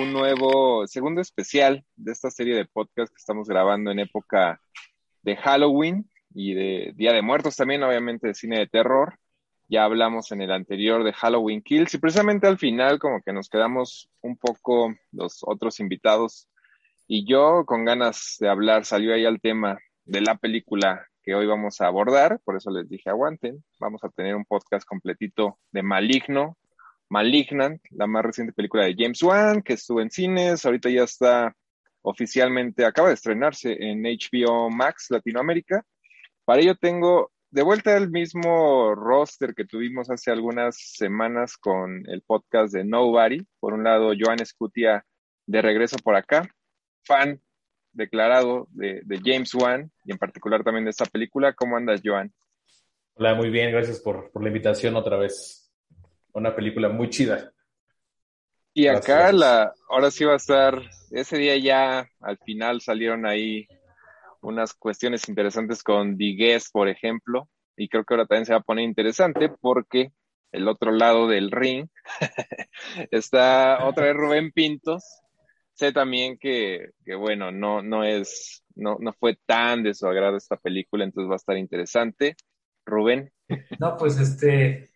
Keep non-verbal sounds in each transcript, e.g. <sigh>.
Un nuevo segundo especial de esta serie de podcast que estamos grabando en época de Halloween y de Día de Muertos también, obviamente de cine de terror. Ya hablamos en el anterior de Halloween Kills y precisamente al final como que nos quedamos un poco los otros invitados y yo con ganas de hablar salió ahí al tema de la película que hoy vamos a abordar, por eso les dije aguanten, vamos a tener un podcast completito de Maligno, Malignant, la más reciente película de James Wan, que estuvo en cines, ahorita ya está oficialmente, acaba de estrenarse en HBO Max Latinoamérica. Para ello tengo de vuelta el mismo roster que tuvimos hace algunas semanas con el podcast de Nobody. Por un lado, Joan Escutia de regreso por acá, fan declarado de, James Wan y en particular también de esta película. ¿Cómo andas, Joan? Hola, muy bien, gracias por, por la invitación otra vez una película muy chida. Y acá la, ahora sí va a estar, ese día ya al final salieron ahí unas cuestiones interesantes con Digues, por ejemplo, y creo que ahora también se va a poner interesante porque el otro lado del ring <laughs> está otra vez Rubén Pintos. Sé también que, que bueno, no, no es, no, no fue tan de su agrado esta película, entonces va a estar interesante. Rubén. No, pues este,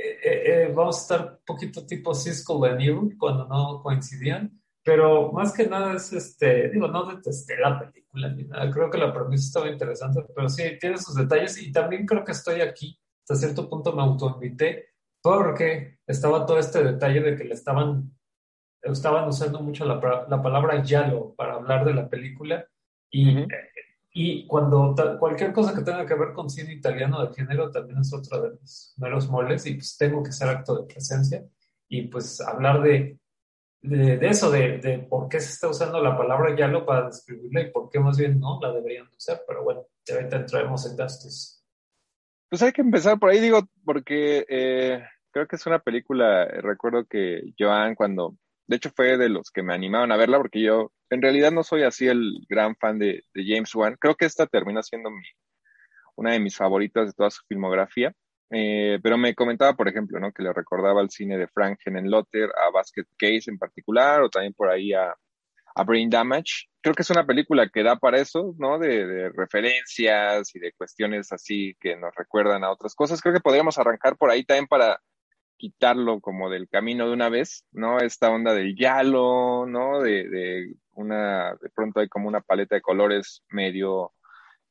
eh, eh, eh, vamos a estar un poquito tipo Cisco Evil cuando no coincidían, pero más que nada es este, digo, no detesté la película ni nada, creo que la premisa estaba interesante, pero sí, tiene sus detalles y también creo que estoy aquí, hasta cierto punto me autoinvité, porque estaba todo este detalle de que le estaban, estaban usando mucho la, la palabra yalo para hablar de la película y y cuando cualquier cosa que tenga que ver con cine italiano de género también es otro de mis meros moles y pues tengo que ser acto de presencia y pues hablar de, de, eso, de, de, por qué se está usando la palabra yalo para describirla y por qué más bien no la deberían usar, pero bueno, ahorita entraremos en gastos. Pues hay que empezar por ahí, digo, porque eh, creo que es una película, recuerdo que Joan cuando de hecho, fue de los que me animaron a verla porque yo en realidad no soy así el gran fan de, James Wan. Creo que esta termina siendo una de mis favoritas de toda su filmografía. Eh, pero me comentaba, por ejemplo, ¿no? que le recordaba al cine de Frank Henenlotter, a Basket Case en particular, o también por ahí a, Brain Damage. Creo que es una película que da para eso, ¿no? De, de, referencias y de cuestiones así que nos recuerdan a otras cosas. Creo que podríamos arrancar por ahí también para quitarlo como del camino de una vez, ¿no? Esta onda del yalo, ¿no? De, de una, de pronto hay como una paleta de colores medio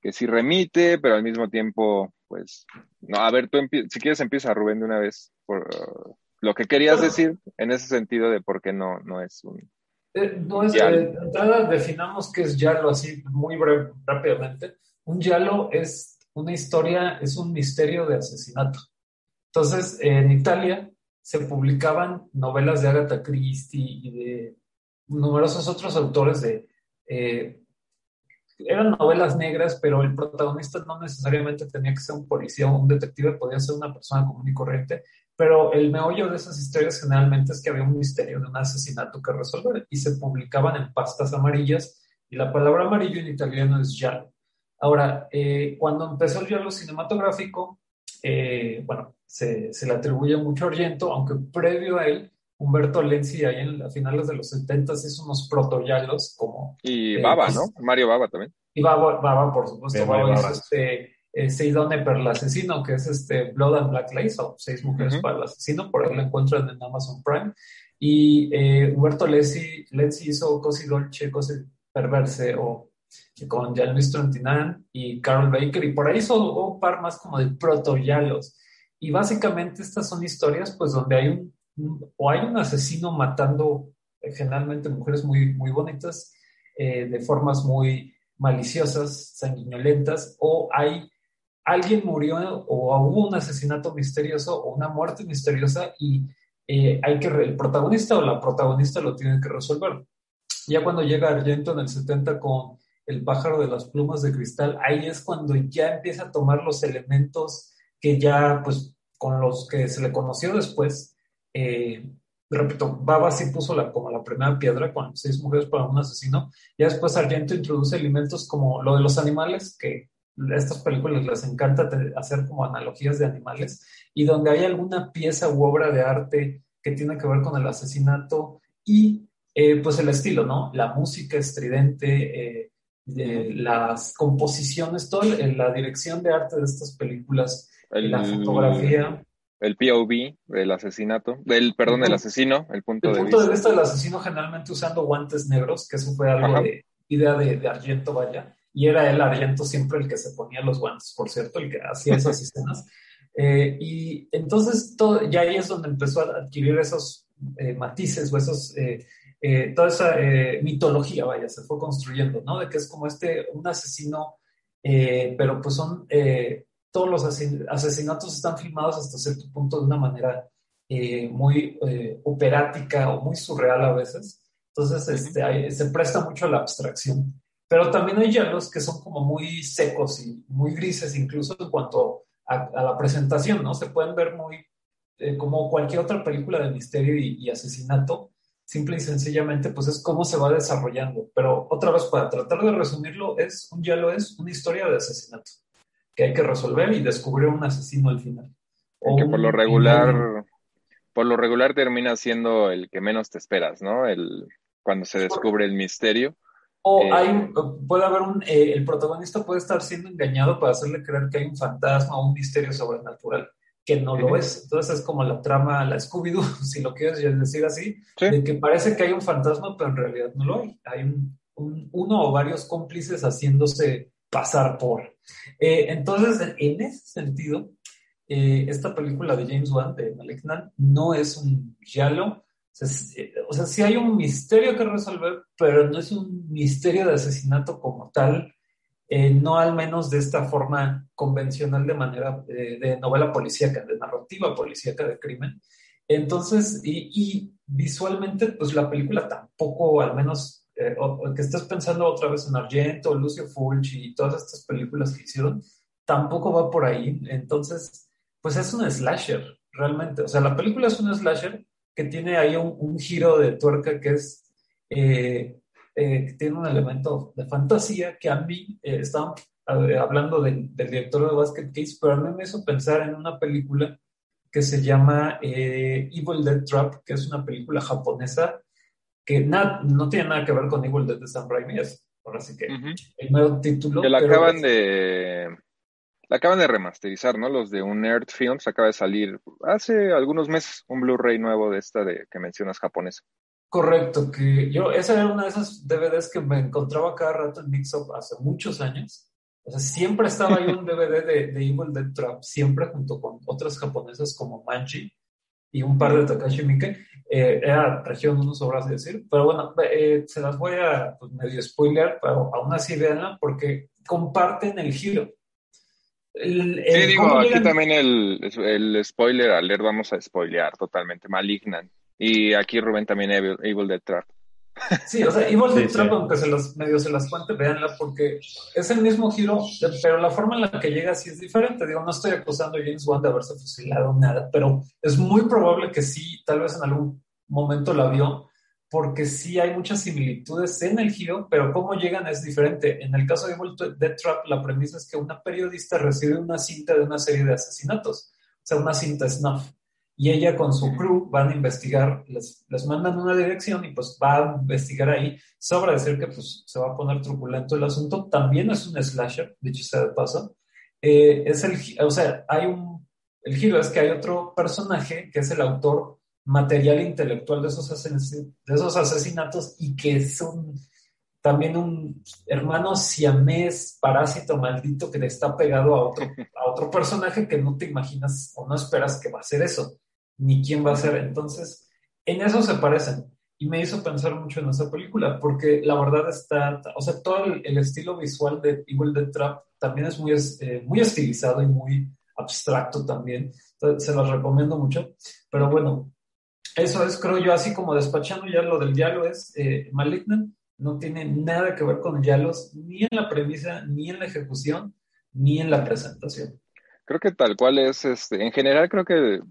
que sí remite, pero al mismo tiempo, pues, no, a ver, tú si quieres empieza Rubén de una vez por uh, lo que querías decir en ese sentido de por qué no, no es un... Eh, no es, de entrada definamos qué es yalo así muy breve, rápidamente. Un yalo es una historia, es un misterio de asesinato. Entonces, en Italia se publicaban novelas de Agatha Christie y de numerosos otros autores de... Eh, eran novelas negras, pero el protagonista no necesariamente tenía que ser un policía o un detective, podía ser una persona común y corriente, pero el meollo de esas historias generalmente es que había un misterio de un asesinato que resolver y se publicaban en pastas amarillas y la palabra amarillo en italiano es giallo. Ahora, eh, cuando empezó el giallo cinematográfico, eh, bueno, se, se, le atribuye mucho a Argento, aunque previo a él, Humberto Lenzi, ahí en a finales de los 70 hizo unos protoyalos como... Y eh, Baba, pues, ¿no? Mario Baba también. Y Baba, Baba por supuesto, Baba hizo este eh, Seidone per el asesino, que es este Blood and Black Lace, o Seis mujeres para el asesino, por ahí lo encuentran en Amazon Prime. Y eh, Humberto Lenzi, Lenzi hizo Cosi Dolce, Cosi Perverse, o con Jean-Louis Trontinan y Carol Baker, y por ahí hizo un par más como de protoyalos. Y básicamente estas son historias pues donde hay un o hay un asesino matando eh, generalmente mujeres muy, muy bonitas eh, de formas muy maliciosas, sanguinolentas, o hay alguien murió o hubo un asesinato misterioso o una muerte misteriosa y eh, hay que el protagonista o la protagonista lo tiene que resolver. Ya cuando llega Argento en el 70 con El pájaro de las plumas de cristal, ahí es cuando ya empieza a tomar los elementos que ya, pues, con los que se le conoció después. Eh, repito, Baba sí puso como la primera piedra con seis mujeres para un asesino. Ya después Argento introduce elementos como lo de los animales, que a estas películas les encanta hacer como analogías de animales, y donde hay alguna pieza u obra de arte que tiene que ver con el asesinato y eh, pues el estilo, ¿no? La música estridente, eh, las composiciones, toda la dirección de arte de estas películas, la fotografía. El POV, el asesinato, el, perdón, el asesino, el punto, de, punto vista. de vista del asesino generalmente usando guantes negros, que eso fue algo de idea de, de Argento, vaya y era el Argento siempre el que se ponía los guantes, por cierto, el que hacía esas escenas. <laughs> Eh, y entonces todo, ya ahí es donde empezó a adquirir esos eh, matices o esos, eh, toda esa mitología, vaya, se fue construyendo, ¿no? De que es como este, un asesino, pero pues son, todos los asesinatos están filmados hasta cierto punto de una manera muy operática o muy surreal a veces. Entonces, este, se presta mucho a la abstracción. Pero también hay hielos que son como muy secos y muy grises, incluso en cuanto a, la presentación, ¿no? Se pueden ver muy eh, como cualquier otra película de misterio y, asesinato, simple y sencillamente, pues es cómo se va desarrollando. Pero otra vez, para tratar de resumirlo, es un hielo es una historia de asesinato que hay que resolver y descubrir un asesino al final. O que por lo regular, por lo regular termina siendo el que menos te esperas, ¿no? El, cuando se descubre el misterio o eh, hay, puede haber un, eh, el protagonista puede estar siendo engañado para hacerle creer que hay un fantasma o un misterio sobrenatural, que no lo es. Entonces es como la trama, la Scooby-Doo, <laughs> si lo quieres decir así, de que parece que hay un fantasma, pero en realidad no lo hay. Hay un, uno o varios cómplices haciéndose pasar por. Eh, entonces, en ese sentido, esta película de James Wan, de Malignant, no es un giallo, o sea, sí hay un misterio que resolver, pero no es un misterio de asesinato como tal, eh, no al menos de esta forma convencional de manera eh, de novela policíaca, de narrativa policíaca de crimen. Entonces, y, visualmente, pues la película tampoco, al menos eh, que estés pensando otra vez en Argento, Lucio Fulci y todas estas películas que hicieron, tampoco va por ahí. Entonces, pues es un slasher, realmente. O sea, la película es un slasher, que tiene ahí un, giro de tuerca que es, eh, tiene un elemento de fantasía que a mí, eh, estaban hablando del, director de Basket Case, pero a mí me hizo pensar en una película que se llama Evil Dead Trap, que es una película japonesa que no tiene nada que ver con Evil Dead de Sam Raimi, es ahora sí que el nuevo título. Que la acaban de la acaban de remasterizar, ¿no? Los de Unert Films acaba de salir hace algunos meses un Blu-ray nuevo de esta de que mencionas japonesa. Correcto, que yo, esa era una de esas DVDs que me encontraba cada rato en Mixup hace muchos años. O sea, siempre estaba ahí un DVD de, de, Evil Dead Trap, siempre junto con otras japonesas como Manji y un par de Takashi Miike. Eh, era región, no sobras decir, pero bueno, eh, se las voy a pues, medio spoiler, pero aún así véanla porque comparten el giro sí, digo, aquí también el, el spoiler alert, vamos a spoilear totalmente, Malignant. Y aquí Rubén también Evil, Dead Trap. Sí, o sea, Evil Dead Trap, aunque se los, medio se las cuente, véanla, porque es el mismo giro, pero la forma en la que llega sí es diferente. Digo, no estoy acusando a James Wan de haberse fusilado nada, pero es muy probable que sí, tal vez en algún momento la vio, porque sí hay muchas similitudes en el giro, pero cómo llegan es diferente. En el caso de Evil Dead Trap, la premisa es que una periodista recibe una cinta de una serie de asesinatos, o sea, una cinta snuff, y ella con su crew van a investigar, les, mandan una dirección y pues va a investigar ahí. Sobra decir que pues se va a poner truculento el asunto. También es un slasher, dicho sea de paso. Eh, es el, o sea, hay un, el giro es que hay otro personaje que es el autor material intelectual de esos, asesinatos y que es también un hermano siamés, parásito maldito que le está pegado a otro, a otro personaje que no te imaginas o no esperas que va a ser eso. Ni quién va a ser. Entonces, en eso se parecen. Y me hizo pensar mucho en esa película, porque la verdad está, o sea, todo el, estilo visual de Evil Dead Trap también es muy, eh, muy estilizado y muy abstracto también. se los recomiendo mucho. Pero bueno, eso es, creo yo, así como despachando ya lo del diálogo es eh, Malignant, no tiene nada que ver con Yalos, ni en la premisa, ni en la ejecución, ni en la presentación. Creo que tal cual es, este, en general creo que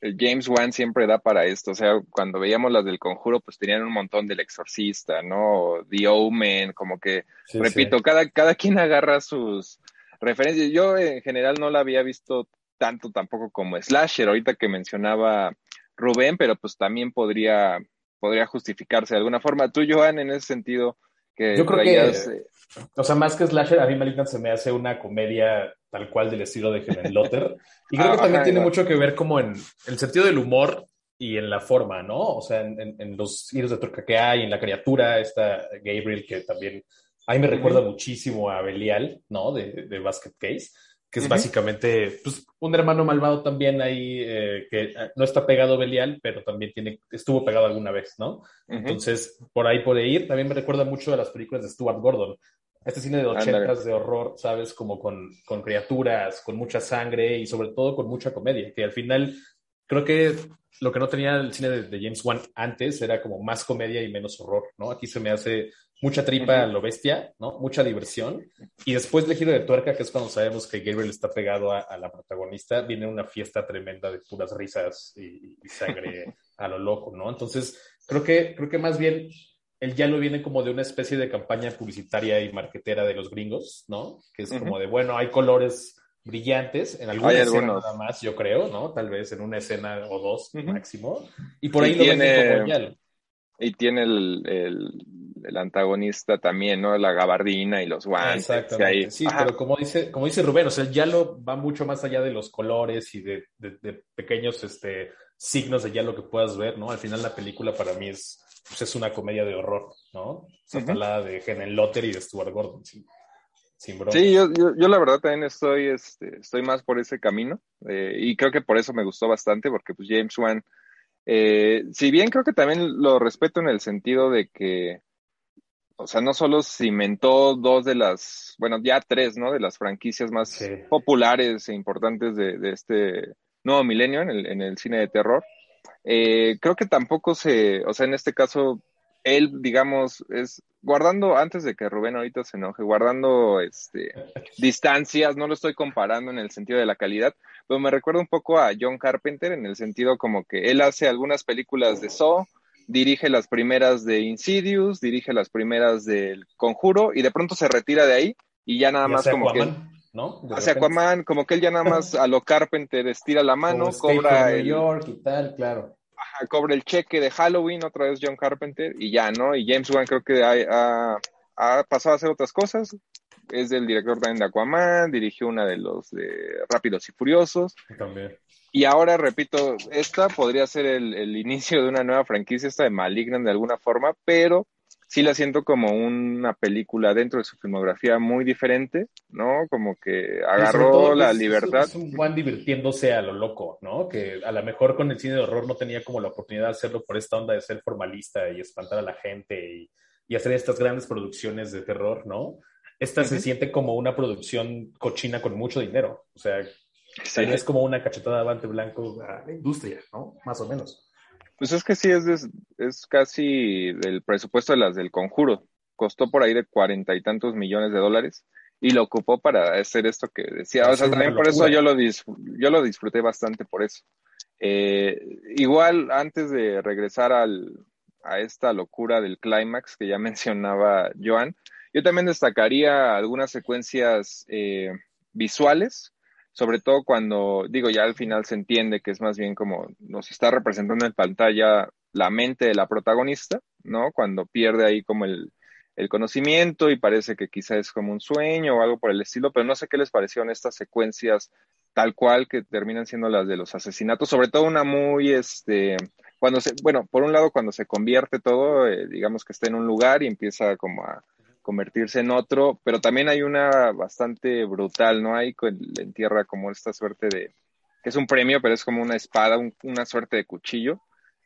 James Wan siempre da para esto, o sea, cuando veíamos las del conjuro, pues tenían un montón del exorcista, ¿no? The Omen, como que, repito, Cada, cada quien agarra sus referencias. Yo en general no la había visto tanto tampoco como Slasher, ahorita que mencionaba Rubén, pero pues también podría, podría justificarse de alguna forma. Tú, Joan, en ese sentido, que Yo creo que, eh, o sea, más que Slasher, a mí Malignant se me hace una comedia tal cual del estilo de Helen Lotter. Y creo que ah, también tiene mucho que ver como en el sentido del humor y en la forma, ¿no? O sea, en, los giros de truca que hay, en la criatura, esta Gabriel, que también a mí me recuerda muchísimo a Belial, ¿no? De, de Basket Case que es básicamente pues, un hermano malvado también ahí eh, que eh, no está pegado a Belial, pero también tiene, estuvo pegado alguna vez, ¿no? Entonces, por ahí puede ir. También me recuerda mucho a las películas de Stuart Gordon. Este cine de ochentas de horror, ¿sabes? Como con, con criaturas, con mucha sangre y sobre todo con mucha comedia, que al final creo que lo que no tenía el cine de, de, James Wan antes era como más comedia y menos horror, ¿no? Aquí se me hace mucha tripa a lo bestia, ¿no? Mucha diversión. Y después del giro de tuerca, que es cuando sabemos que Gabriel está pegado a, la protagonista, viene una fiesta tremenda de puras risas y, sangre <laughs> a lo loco, ¿no? Entonces, creo que, creo que más bien el ya lo viene como de una especie de campaña publicitaria y marquetera de los gringos, ¿no? Que es como de, bueno, hay colores brillantes en alguna escena nada más, yo creo, ¿no? Tal vez en una escena o dos máximo. Y por ahí lo tiene, como. Y tiene el el antagonista también, ¿no? La gabardina y los guantes. Exactamente. Sí, pero como dice, como dice Rubén, o sea, ya lo va mucho más allá de los colores y de, pequeños este, signos de ya lo que puedas ver, ¿no? Al final la película para mí es, pues es una comedia de horror, ¿no? Uh de Helen Lotter y de Stuart Gordon, sí. Sin Sí, yo, yo, la verdad también estoy, este, estoy más por ese camino eh, y creo que por eso me gustó bastante porque pues James Wan, eh, si bien creo que también lo respeto en el sentido de que o sea, no solo cimentó dos de las, bueno, ya tres, ¿no? De las franquicias más populares e importantes de, este nuevo milenio en el, en el cine de terror. Eh, creo que tampoco se, o sea, en este caso, él, digamos, es guardando, antes de que Rubén ahorita se enoje, guardando este, distancias, no lo estoy comparando en el sentido de la calidad, pero me recuerda un poco a John Carpenter en el sentido como que él hace algunas películas de Saw, dirige las primeras de Insidious, dirige las primeras del Conjuro y de pronto se retira de ahí y ya nada más como que ¿no? hace Aquaman, como que él ya nada <laughs> más a lo Carpenter estira la mano, cobra el York y tal, claro. cobra el cheque de Halloween otra vez John Carpenter y ya, ¿no? Y James Wan creo que ha, ha, pasado a hacer otras cosas. Es del director también de Aquaman, dirigió una de los de Rápidos y Furiosos. También. Y ahora, repito, esta podría ser el, inicio de una nueva franquicia, esta de Malignant de alguna forma, pero sí la siento como una película dentro de su filmografía muy diferente, ¿no? Como que agarró la libertad. Es un Juan divirtiéndose a lo loco, ¿no? Que a lo mejor con el cine de horror no tenía como la oportunidad de hacerlo por esta onda de ser formalista y espantar a la gente y, hacer estas grandes producciones de terror, ¿no? Esta se siente como una producción cochina con mucho dinero. O sea, es como una cachetada de avante blanco a la industria, ¿no? Más o menos. Pues es que sí, es, es casi del presupuesto de las del conjuro. Costó por ahí de cuarenta y tantos millones de dólares y lo ocupó para hacer esto que decía. O sea, también por eso yo lo, yo lo disfruté bastante por eso. Eh, igual, antes de regresar al, a esta locura del clímax que ya <laughs> mencionaba Joan, yo también destacaría algunas secuencias eh, visuales sobre todo cuando, digo, ya al final se entiende que es más bien como nos está representando en pantalla la mente de la protagonista, ¿no? Cuando pierde ahí como el, conocimiento y parece que quizá es como un sueño o algo por el estilo, pero no sé qué les parecieron estas secuencias tal cual que terminan siendo las de los asesinatos, sobre todo una muy, este, cuando se, bueno, por un lado cuando se convierte todo, eh, digamos que está en un lugar y empieza como a convertirse en otro, pero también hay una bastante brutal, ¿no? Hay en tierra como esta suerte de, que es un premio, pero es como una espada, una suerte de cuchillo.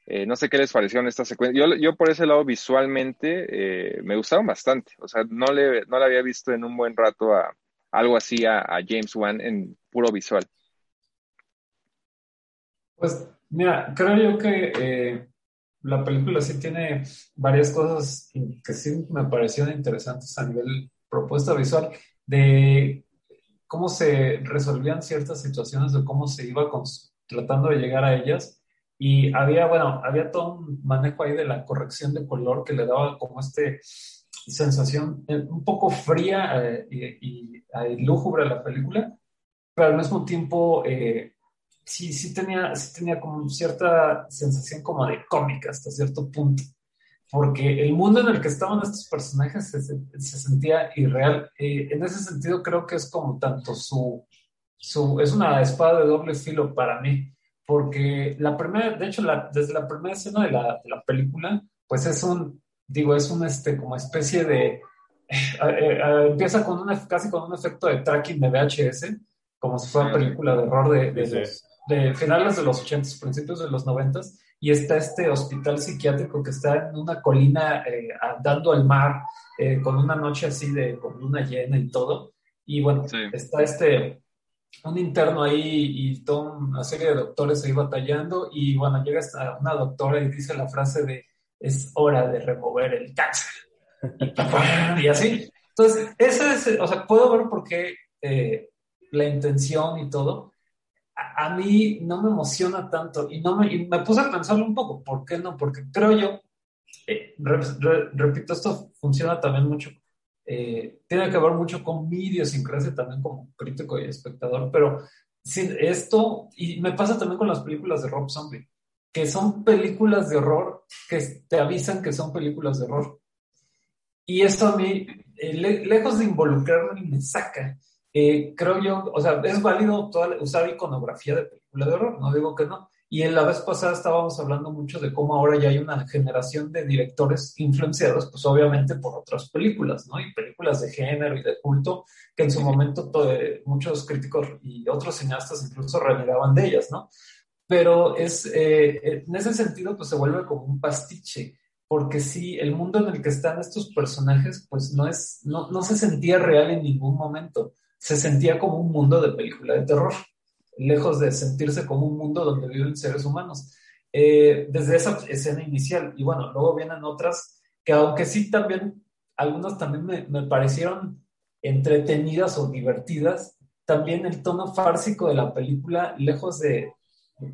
Eh, no sé qué les pareció en esta secuencia. Yo, yo por ese lado visualmente eh, me gustaron bastante. O sea, no le, no había visto en un buen rato a algo así a, James Wan en puro visual. Pues mira, creo yo que eh, la película sí tiene varias cosas que sí me parecieron interesantes a nivel propuesta visual de cómo se resolvían ciertas situaciones, de cómo se iba tratando de llegar a ellas. Y había, bueno, había todo un manejo ahí de la corrección de color que le daba como este sensación eh, un poco fría eh, y, y, lúgubre a la película, pero al mismo tiempo eh, sí, sí, tenía, sí tenía como cierta sensación como de cómica hasta cierto punto, porque el mundo en el que estaban estos personajes se, se sentía irreal. en ese sentido creo que es como tanto su, su, es una espada de doble filo para mí, porque la primera, de hecho, la, desde la primera escena de la, de la, película, pues es un, digo, es un, este, como especie de, <laughs> eh, eh, eh, empieza con una, casi con un efecto de tracking de VHS, como si fuera película de horror de, de, finales de los 80, principios de los 90, y está este hospital psiquiátrico que está en una colina dando al mar, con una noche así de con luna llena y todo, y bueno, está este un interno ahí y toda una serie de doctores ahí batallando y bueno, llega hasta una doctora y dice la frase de es hora de remover el cáncer. y <laughs> así. Entonces, ese es, o sea, puedo ver por qué eh, la intención y todo, a, mí no me emociona tanto y, no me, me puse a pensarlo un poco, ¿por qué no? Porque creo yo, eh, repito, esto funciona también mucho eh, tiene que ver mucho con mi idiosincrasia también como crítico y espectador, pero sin esto, y me pasa también con las películas de Rob Zombie, que son películas de horror que te avisan que son películas de horror. Y esto a mí, eh, lejos de involucrarme, me saca. Eh, creo yo, o sea, es válido toda, usar iconografía de película de horror, no digo que no, y en la vez pasada estábamos hablando mucho de cómo ahora ya hay una generación de directores influenciados, pues obviamente por otras películas, ¿no? Y películas de género y de culto, que en su momento muchos críticos y otros cineastas incluso renegaban de ellas, ¿no? Pero es, eh, en ese sentido, pues se vuelve como un pastiche, porque sí, el mundo en el que están estos personajes, pues no es, no, no se sentía real en ningún momento, se sentía como un mundo de película de terror lejos de sentirse como un mundo donde viven seres humanos. Eh, desde esa escena inicial. Y bueno, luego vienen otras que aunque sí también, algunas también me, me parecieron entretenidas o divertidas, también el tono fársico de la película, lejos de...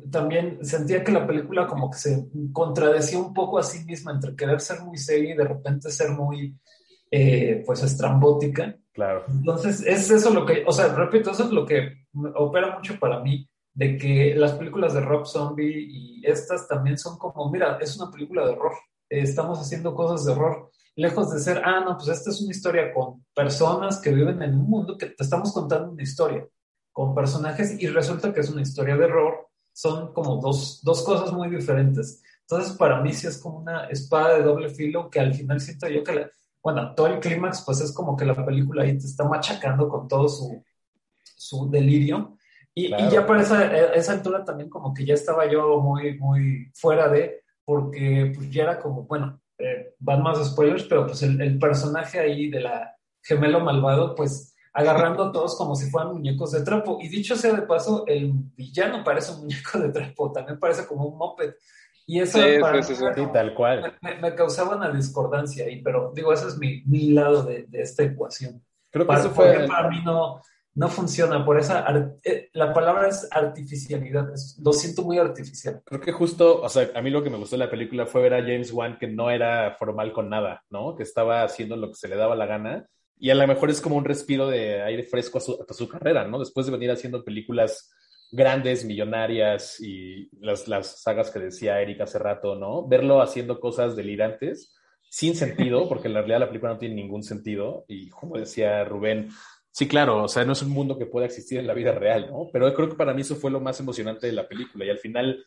También sentía que la película como que se contradecía un poco a sí misma entre querer ser muy seria y de repente ser muy, eh, pues, estrambótica. Claro. Entonces, es eso lo que, o sea, repito, eso es lo que opera mucho para mí, de que las películas de Rob Zombie y estas también son como, mira, es una película de horror, estamos haciendo cosas de horror, lejos de ser, ah, no, pues esta es una historia con personas que viven en un mundo que te estamos contando una historia, con personajes y resulta que es una historia de horror, son como dos, dos cosas muy diferentes. Entonces, para mí sí es como una espada de doble filo que al final siento yo que la, bueno, todo el clímax, pues es como que la película ahí te está machacando con todo su, su delirio. Y, ya para esa, esa, altura también como que ya estaba yo muy, muy fuera de, porque pues ya era como, bueno, eh, van más spoilers, pero pues el, el, personaje ahí de la gemelo malvado, pues agarrando a todos como si fueran muñecos de trapo. Y dicho sea de paso, el villano parece un muñeco de trapo, también parece como un moped. Y eso para tal cual. Me, causaba una discordancia ahí, pero digo, ese es mi, mi lado de, de, esta ecuación. Creo que eso fue... Para mí no, no funciona por esa, eh, la palabra es artificialidad, lo siento muy artificial. Creo que justo, o sea, a mí lo que me gustó de la película fue ver a James Wan que no era formal con nada, ¿no? Que estaba haciendo lo que se le daba la gana. Y a lo mejor es como un respiro de aire fresco a su, a su carrera, ¿no? Después de venir haciendo películas grandes, millonarias y las, las sagas que decía Eric hace rato, ¿no? Verlo haciendo cosas delirantes, sin sentido, <laughs> porque en realidad la película no tiene ningún sentido. Y como decía Rubén, sí, claro, o sea, no es un mundo que pueda existir en la vida real, ¿no? Pero creo que para mí eso fue lo más emocionante de la película. Y al final,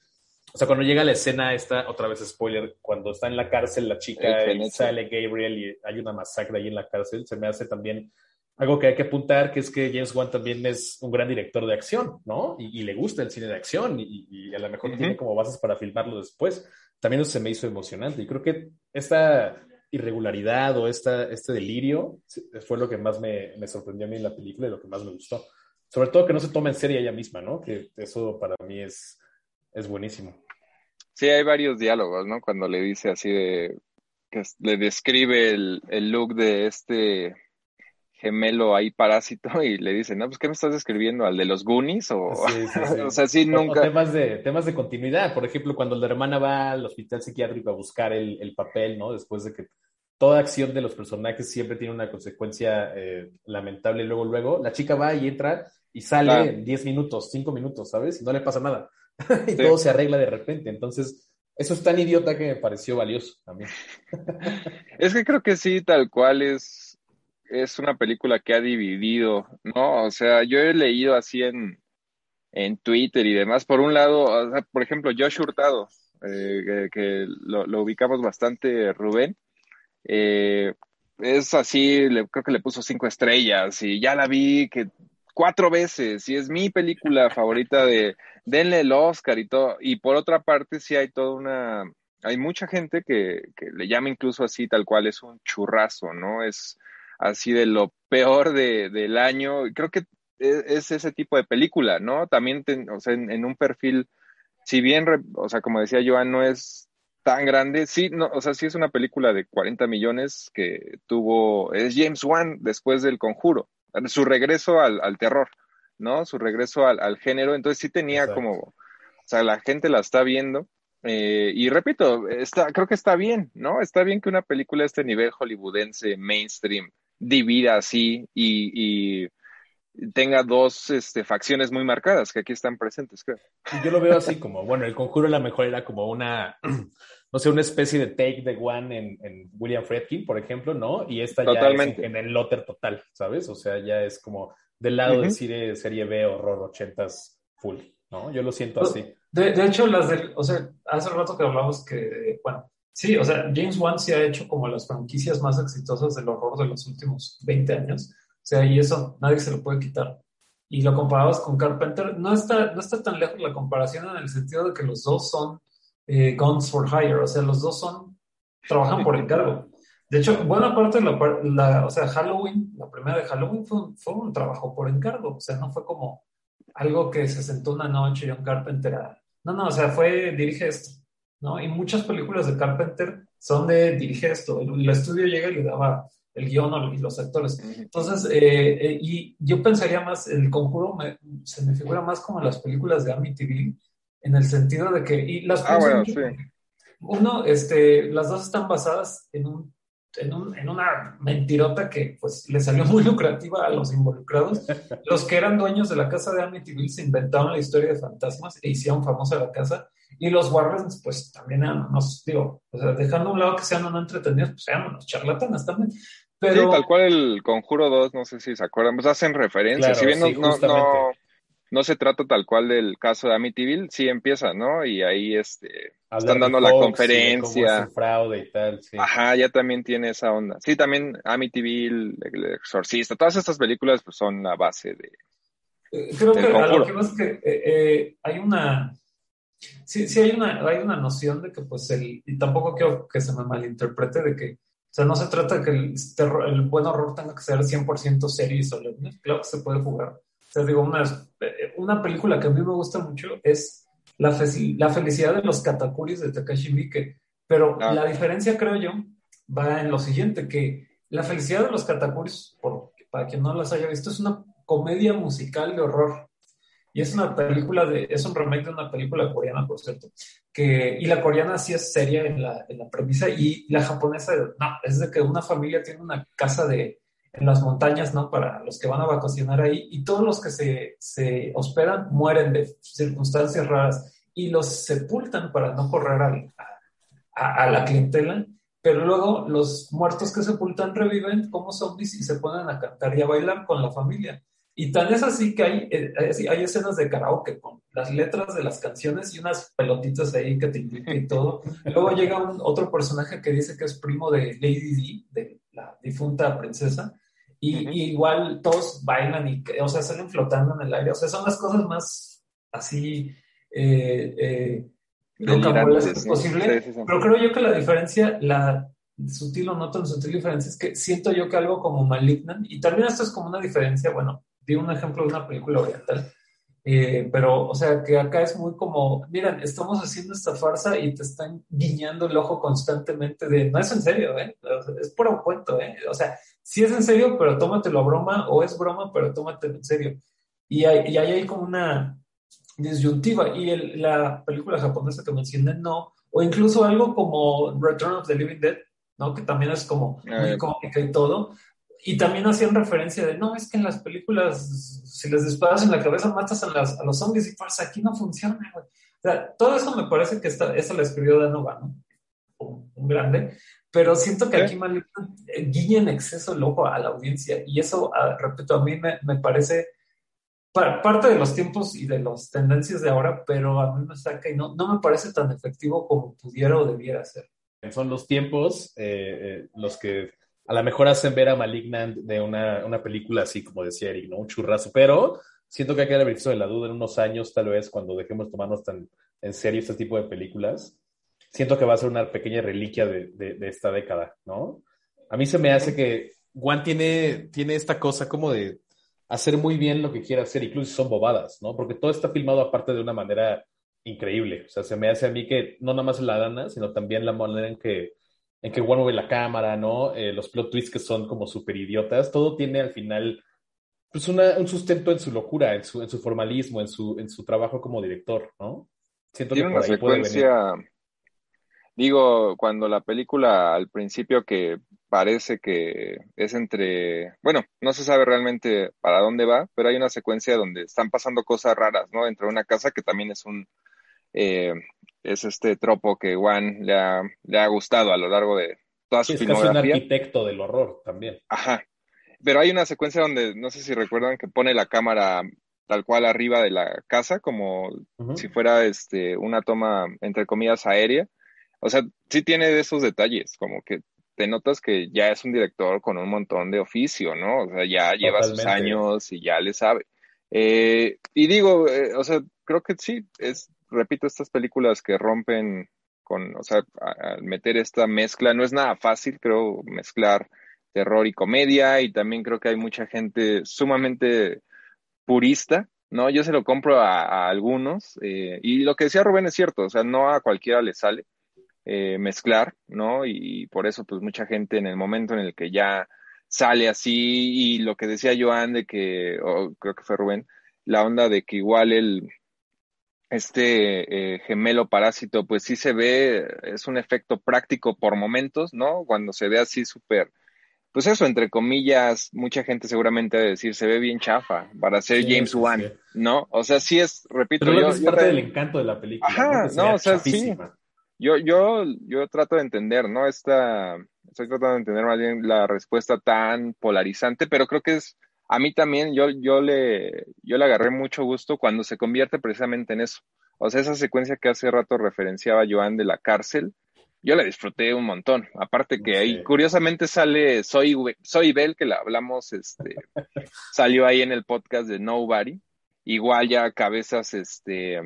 o sea, cuando llega la escena esta, otra vez spoiler, cuando está en la cárcel la chica y sale Gabriel y hay una masacre ahí en la cárcel, se me hace también algo que hay que apuntar, que es que James Wan también es un gran director de acción, ¿no? Y, le gusta el cine de acción y, a lo mejor tiene como bases para filmarlo después. También eso se me hizo emocionante y creo que esta irregularidad o esta, este delirio fue lo que más me, me, sorprendió a mí en la película y lo que más me gustó. Sobre todo que no se toma en serio ella misma, ¿no? Que eso para mí es, es buenísimo. Sí, hay varios diálogos, ¿no? Cuando le dice así de, que le describe el, el look de este gemelo ahí parásito <laughs> y le dice, no, pues ¿qué me estás describiendo? ¿Al de los Goonies? O, <laughs> o sea, sí, nunca. temas, de, temas de continuidad. Por ejemplo, cuando la hermana va al hospital psiquiátrico a buscar el, el papel, ¿no? Después de que toda acción de los personajes siempre tiene una consecuencia eh, lamentable. Luego, luego, la chica va y entra y sale en 10 minutos, 5 minutos, ¿sabes? Y no le pasa nada. <laughs> y todo se arregla de repente. Entonces, eso es tan idiota que me pareció valioso también. es que creo que sí, tal cual es es una película que ha dividido, ¿no? O sea, yo he leído así en, en Twitter y demás. Por un lado, por ejemplo, Josh Hurtado, eh, que, lo, ubicamos bastante, Rubén, eh, es así, creo que le puso cinco estrellas y ya la vi que cuatro veces y es mi película favorita de denle el Oscar y todo. Y por otra parte, sí hay toda una, hay mucha gente que, que le llama incluso así, tal cual, es un churrazo, ¿no? Es así de lo peor de, del año. Creo que e, es, ese tipo de película, ¿no? También, o sea, en, un perfil, si bien, o sea, como decía Joan, no es tan grande, sí, no, o sea, sí es una película de 40 millones que tuvo, es James Wan después del conjuro, su regreso al, al terror, ¿no? Su regreso al, al género, entonces sí tenía como, o sea, la gente la está viendo. Eh, y repito, está, creo que está bien, ¿no? Está bien que una película de este nivel hollywoodense, mainstream, divida así y, tenga dos este, facciones muy marcadas que aquí están presentes, creo. Yo lo veo así como, bueno, el conjuro a lo mejor era como una, <clears throat> no sé, una especie de take the one en, William Friedkin, por ejemplo, ¿no? Y esta ya es en, el lotter total, ¿sabes? O sea, ya es como del lado de serie, serie B, horror, ochentas, full, ¿no? Yo lo siento pues, así. De, de hecho, las del, o sea, hace rato que hablamos que, bueno, Sí, o sea, James Wan se ha hecho como las franquicias más exitosas del horror de los últimos 20 años. O sea, y eso nadie se lo puede quitar. Y lo comparabas con Carpenter, no está, no está tan lejos la comparación en el sentido de que los dos son eh, guns for hire, o sea, los dos son, trabajan por encargo. De hecho, buena parte de la, o sea, Halloween, la primera de Halloween fue un, fue un trabajo por encargo, o sea, no fue como algo que se sentó una noche John Carpenter a, no, no, o sea, fue, dirige esto ¿no? Y muchas películas de Carpenter son de dirige esto, el, estudio llega y le daba el guion y los actores. Entonces, eh, eh, y yo pensaría más, el conjuro se me figura más como las películas de Amityville, en el sentido de que, y las ah, bueno, sí. uno, este, las dos están basadas en un en, un, en, una mentirota que pues le salió muy lucrativa a los involucrados. <laughs> Los que eran dueños de la casa de Amityville se inventaron la historia de fantasmas e hicieron famosa la casa. Y los Warrens, pues también eran unos, digo, o sea, dejando a un lado que sean no entretenidos, pues eran unos charlatanes también. Pero... Sí, tal cual el Conjuro 2, no sé si se acuerdan, pues hacen referencia. si bien no, no, no se trata tal cual del caso de Amityville, sí empieza, ¿no? Y ahí este, están dando la conferencia. fraude y tal, sí. Ajá, ya también tiene esa onda. Sí, también Amityville, El Exorcista, todas estas películas pues, son la base de. Eh, creo que a lo que pasa es que eh, eh, hay una. Sí, sí hay una, hay una noción de que, pues, el. Y tampoco quiero que se me malinterprete de que. O sea, no se trata de que el, el buen horror tenga que ser 100% serio y solemne. Claro que se puede jugar sea, digo, una, una película que a mí me gusta mucho es La, la felicidad de los katakuris de Takashi Miike. Pero ah. la diferencia, creo yo, va en lo siguiente, que La felicidad de los katakuris, por, para quien no las haya visto, es una comedia musical de horror. Y es una película de, es un remake de una película coreana, por cierto. Que, y la coreana sí es seria en la, en la premisa, y la japonesa, no, es de que una familia tiene una casa de, en las montañas, ¿no? Para los que van a vacacionar ahí y todos los que se, se hospedan mueren de circunstancias raras y los sepultan para no correr a, a, la clientela, pero luego los muertos que sepultan reviven como zombies y se ponen a cantar y a bailar con la familia. Y tan es así que hay, eh, hay escenas de karaoke con las letras de las canciones y unas pelotitas ahí que te invitan y todo. <laughs> Luego llega un, otro personaje que dice que es primo de Lady D, de la difunta princesa, y, igual todos bailan y, o sea, salen flotando en el aire. O sea, son las cosas más así eh, eh, es posible. Pero creo yo que la diferencia, la sutil o no tan sutil diferencia es que siento yo que algo como Malignant, y también esto es como una diferencia, bueno, di un ejemplo de una película oriental, eh, pero, o sea, que acá es muy como, miren, estamos haciendo esta farsa y te están guiñando el ojo constantemente de, no es en serio, ¿eh? es puro cuento, ¿eh? O sea, sí es en serio, pero tómatelo a broma, o es broma, pero tómatelo en serio. Y, ahí hay como una disyuntiva, y la película japonesa que mencioné, no, o incluso algo como Return of the Living Dead, ¿no? Que también es como muy ah, cómica y todo, y también hacían referencia de, no, es que en las películas, si les disparas en la cabeza, matas a, las, a los zombies y pues aquí no funciona, güey. O sea, todo eso me parece que esta, eso la escribió Danova, ¿no? Un, grande. Pero siento que aquí mal eh, guiña en exceso el ojo a la audiencia. Y eso, ah, repito, a mí me, me parece parte de los tiempos y de las tendencias de ahora, pero a mí me saca y no, no me parece tan efectivo como pudiera o debiera ser. Son los tiempos eh, eh, los que a lo mejor hacen ver a Malignant de una, una, película así, como decía Eric, ¿no? Un churrazo, pero siento que hay que haber visto de la duda en unos años, tal vez, cuando dejemos tomarnos tan en serio este tipo de películas. Siento que va a ser una pequeña reliquia de, de, esta década, ¿no? A mí se me hace que Juan tiene, tiene esta cosa como de hacer muy bien lo que quiere hacer, incluso si son bobadas, ¿no? Porque todo está filmado aparte de una manera increíble. O sea, se me hace a mí que no nada más la dana, sino también la manera en que en que Juan mueve la cámara, ¿no? Eh, los plot twists que son como súper idiotas, todo tiene al final pues un sustento en su locura, en su, en su formalismo, en su, en su trabajo como director, ¿no? Siento tiene que una secuencia, digo, cuando la película al principio que parece que es entre, bueno, no se sabe realmente para dónde va, pero hay una secuencia donde están pasando cosas raras, ¿no? Dentro de una casa que también es un, eh, es este tropo que Juan le ha, le ha gustado a lo largo de toda su es casi un arquitecto del horror también. Ajá. Pero hay una secuencia donde, no sé si recuerdan, que pone la cámara tal cual arriba de la casa, como si fuera este, una toma, entre comillas, aérea. O sea, sí tiene de esos detalles, como que te notas que ya es un director con un montón de oficio, ¿no? O sea, ya lleva sus años y ya le sabe. Eh, y digo, eh, o sea, creo que sí, es repito, estas películas que rompen con, o sea, al meter esta mezcla, no es nada fácil, creo, mezclar terror y comedia, y también creo que hay mucha gente sumamente purista, ¿no? Yo se lo compro a, algunos, eh, y lo que decía Rubén es cierto, o sea, no a cualquiera le sale eh, mezclar, ¿no? Y por eso, pues mucha gente en el momento en el que ya sale así, y lo que decía Joan de que, o creo que fue Rubén, la onda de que igual el este eh, gemelo parásito, pues sí se ve, es un efecto práctico por momentos, ¿no? Cuando se ve así súper, pues eso, entre comillas, mucha gente seguramente debe decir, se ve bien chafa para ser James Wan, ¿no? O sea, sí es, repito, Pero yo, es parte del encanto de la película. Ajá, no, o sea, sí. Yo, yo, yo trato de entender, ¿no? Esta, estoy tratando de entender más bien la respuesta tan polarizante, pero creo que es a mí también yo, yo, le, yo le agarré mucho gusto cuando se convierte precisamente en eso. O sea, esa secuencia que hace rato referenciaba Joan de la cárcel, yo la disfruté un montón. Aparte que ahí curiosamente sale Soy, Soy Bell, que la hablamos, este, <laughs> salió ahí en el podcast de Nobody. Igual ya cabezas este,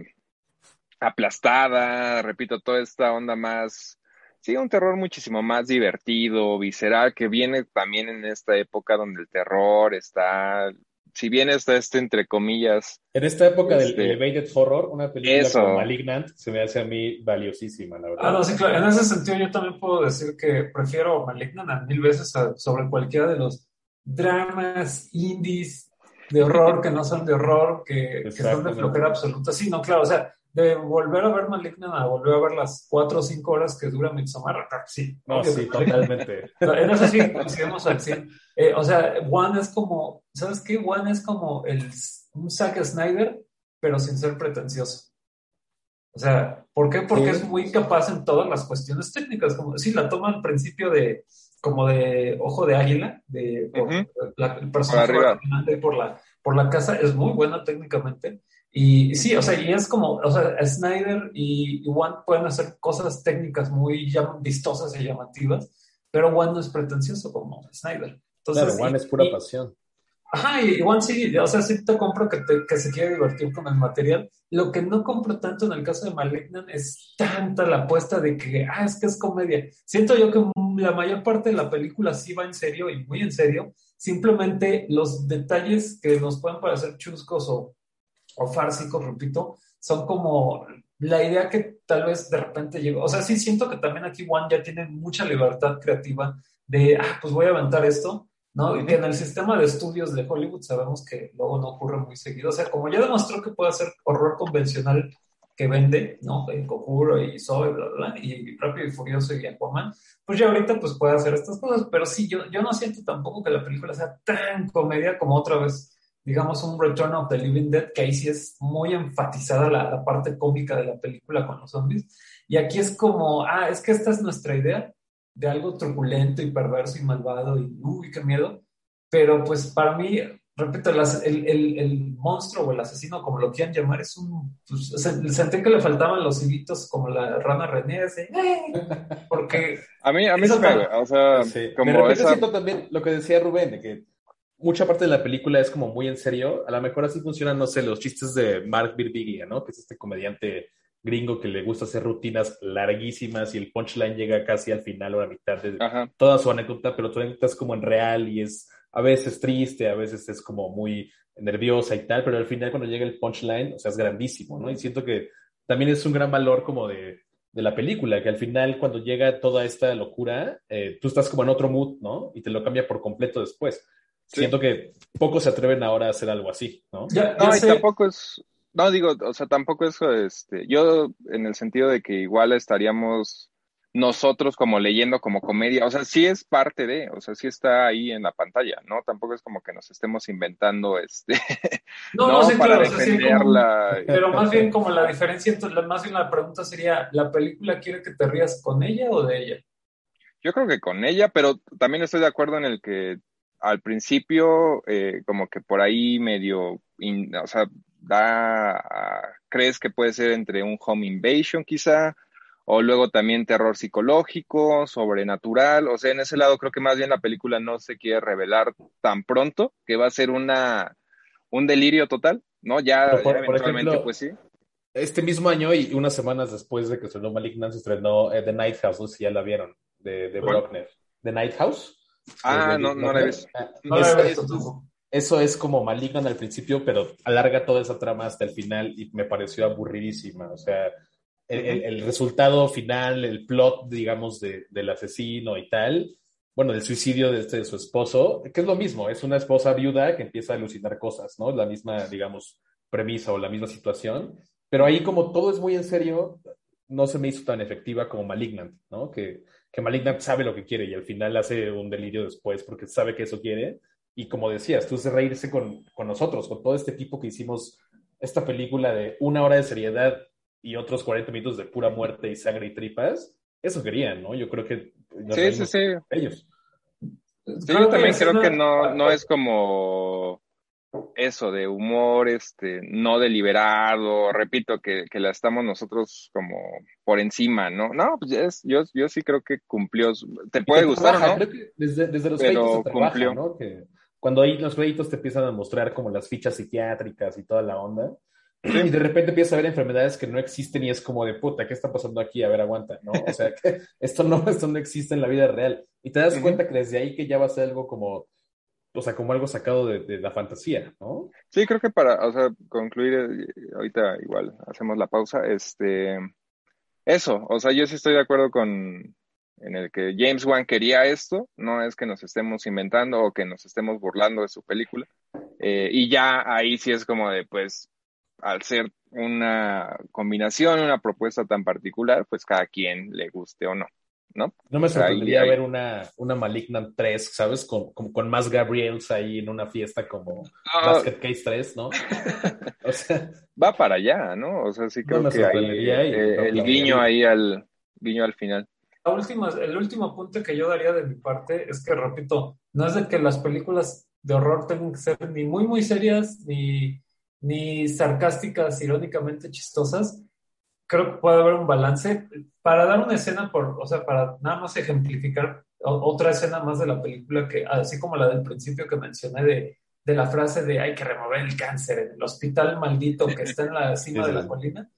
aplastada, repito, toda esta onda más Sí, un terror muchísimo más divertido, visceral, que viene también en esta época donde el terror está, si bien está este entre comillas. En esta época del este, elevated horror, una película como Malignant se me hace a mí valiosísima, la verdad. Ah, no, sí, claro. En ese sentido yo también puedo decir que prefiero Malignant a mil veces sobre cualquiera de los dramas indies de horror que no son de horror, que, que son de flojera absoluta. Sí, no, claro, o sea, de volver a ver Malignant a volver a ver las cuatro o cinco horas que dura Midsommar, sí. No, sí, totalmente. <laughs> En eso sí coincidimos al eh, o sea, One es como, ¿sabes qué? One es como el, un Zack Snyder, pero sin ser pretencioso. O sea, ¿por qué? Porque es muy capaz en todas las cuestiones técnicas, como sí, la toma al principio de como de ojo de águila, de por, la, el personaje por la, por la casa, es muy buena técnicamente y sí, o sea, y es como, o sea, Snyder y, One pueden hacer cosas técnicas muy vistosas y llamativas, pero One no es pretencioso como Snyder. Entonces, claro, Juan es pura pasión. Ajá, y Juan sí, o sea, sí te compro que, que se quiere divertir con el material. Lo que no compro tanto en el caso de Malignant es tanta la apuesta de que, ah, es que es comedia. Siento yo que la mayor parte de la película sí va en serio y muy en serio. Simplemente los detalles que nos pueden parecer chuscos o, o fársicos, repito, son como la idea que tal vez de repente llegó. O sea, sí siento que también aquí Juan ya tiene mucha libertad creativa de, ah, pues voy a aventar esto ¿no? Y que en el sistema de estudios de Hollywood sabemos que luego no ocurre muy seguido. O sea, como ya demostró que puede hacer horror convencional que vende, ¿no? En Conjuro y Zoe, bla, bla, y Rápido y Furioso y Aquaman, pues ya ahorita pues puede hacer estas cosas, pero sí, yo, yo no siento tampoco que la película sea tan comedia como otra vez, digamos, un Return of the Living Dead, que ahí sí es muy enfatizada la, la parte cómica de la película con los zombies, y aquí es como, ah, es que esta es nuestra idea, de algo truculento y perverso y malvado y uy, qué miedo. Pero pues para mí, repito, el, el, el, monstruo o el asesino, como lo quieran llamar, es un... Pues, sentí que le faltaban los hibitos como la rana René, así, porque... <laughs> a mí, a mí se me, o sea, como esa... siento también lo que decía Rubén, de que mucha parte de la película es como muy en serio. A lo mejor así funcionan, no sé, los chistes de Mark Birbiglia, ¿no? Que es este comediante gringo que le gusta hacer rutinas larguísimas y el punchline llega casi al final o a la mitad de toda su anécdota, pero tu anécdota es como en real y es a veces triste, a veces es como muy nerviosa y tal, pero al final cuando llega el punchline, o sea, es grandísimo, ¿no? Y siento que también es un gran valor como de, de la película, que al final cuando llega toda esta locura, eh, tú estás como en otro mood, ¿no? Y te lo cambia por completo después. Siento que pocos se atreven ahora a hacer algo así, ¿no? no, y tampoco es, no, digo, o sea, tampoco eso, este, yo en el sentido de que igual estaríamos nosotros como leyendo como comedia, o sea, sí es parte de, o sea, sí está ahí en la pantalla, ¿no? Tampoco es como que nos estemos inventando este, no, no, <laughs> para defenderla. pero más bien <laughs> como la diferencia, entonces, más bien la pregunta sería, ¿la película quiere que te rías con ella o de ella? Yo creo que con ella, pero también estoy de acuerdo en el que al principio, eh, como que por ahí medio, o sea, da, crees que puede ser entre un home invasion quizá, o luego también terror psicológico, sobrenatural, o sea, en ese lado creo que más bien la película no se quiere revelar tan pronto, que va a ser una, un delirio total, ¿no? Ya, por, eventualmente, pues sí. Este mismo año y unas semanas después de que estrenó Malignant, se estrenó eh, The Night House, no sé si ya la vieron, de, de Brockner. ¿The Night House? Ah, no, no la he visto. Ah, eso es como Malignant al principio, pero alarga toda esa trama hasta el final y me pareció aburridísima. O sea, el, resultado final, el plot, digamos, de, del asesino y tal, bueno, del suicidio de, este, de, su esposo, que es lo mismo, es una esposa viuda que empieza a alucinar cosas, ¿no? La misma, digamos, premisa o la misma situación, pero ahí como todo es muy en serio, no se me hizo tan efectiva como Malignant, ¿no? Que, que Malignant sabe lo que quiere y al final hace un delirio después porque sabe que eso quiere y como decías, tú es reírse con, con, nosotros, con todo este equipo que hicimos esta película de una hora de seriedad y otros 40 minutos de pura muerte y sangre y tripas, eso querían, ¿no? Yo creo que sí, sí, sí. ellos. Sí, yo también creo que no, no es como eso de humor este no deliberado, repito, que, que la estamos nosotros como por encima, ¿no? No, pues yo, yo sí creo que cumplió, te puede gustar, ¿no? Creo que desde, desde los Pero cumplió. ¿no? Que cuando ahí los créditos te empiezan a mostrar como las fichas psiquiátricas y toda la onda, y de repente empiezas a ver enfermedades que no existen y es como de puta, ¿qué está pasando aquí? A ver, aguanta, ¿no? O sea, <laughs> que esto no, esto no existe en la vida real. Y te das cuenta que desde ahí que ya va a ser algo como, o sea, como algo sacado de, la fantasía, ¿no? Sí, creo que para, o sea, concluir, eh, ahorita igual hacemos la pausa, este, eso, o sea, yo sí estoy de acuerdo con, en el que James Wan quería esto, no es que nos estemos inventando o que nos estemos burlando de su película. Eh, y ya ahí sí es como de, pues, al ser una combinación, una propuesta tan particular, pues cada quien le guste o no. ¿No? No me sorprendería ver una, una Malignant 3, ¿sabes? Con, con, más Gabriels ahí en una fiesta como Basket Case 3, ¿no? <laughs> o sea, va para allá, ¿no? O sea, sí creo que ahí, eh, el guiño ahí al guiño al final última, el último punto que yo daría de mi parte es que, repito, no es de que las películas de horror tengan que ser ni muy, muy serias, ni, ni sarcásticas, irónicamente chistosas, creo que puede haber un balance para dar una escena, por, o sea, para nada más ejemplificar otra escena más de la película que, así como la del principio que mencioné de, de la frase de hay que remover el cáncer en el hospital maldito que está en la <laughs> cima de la colina.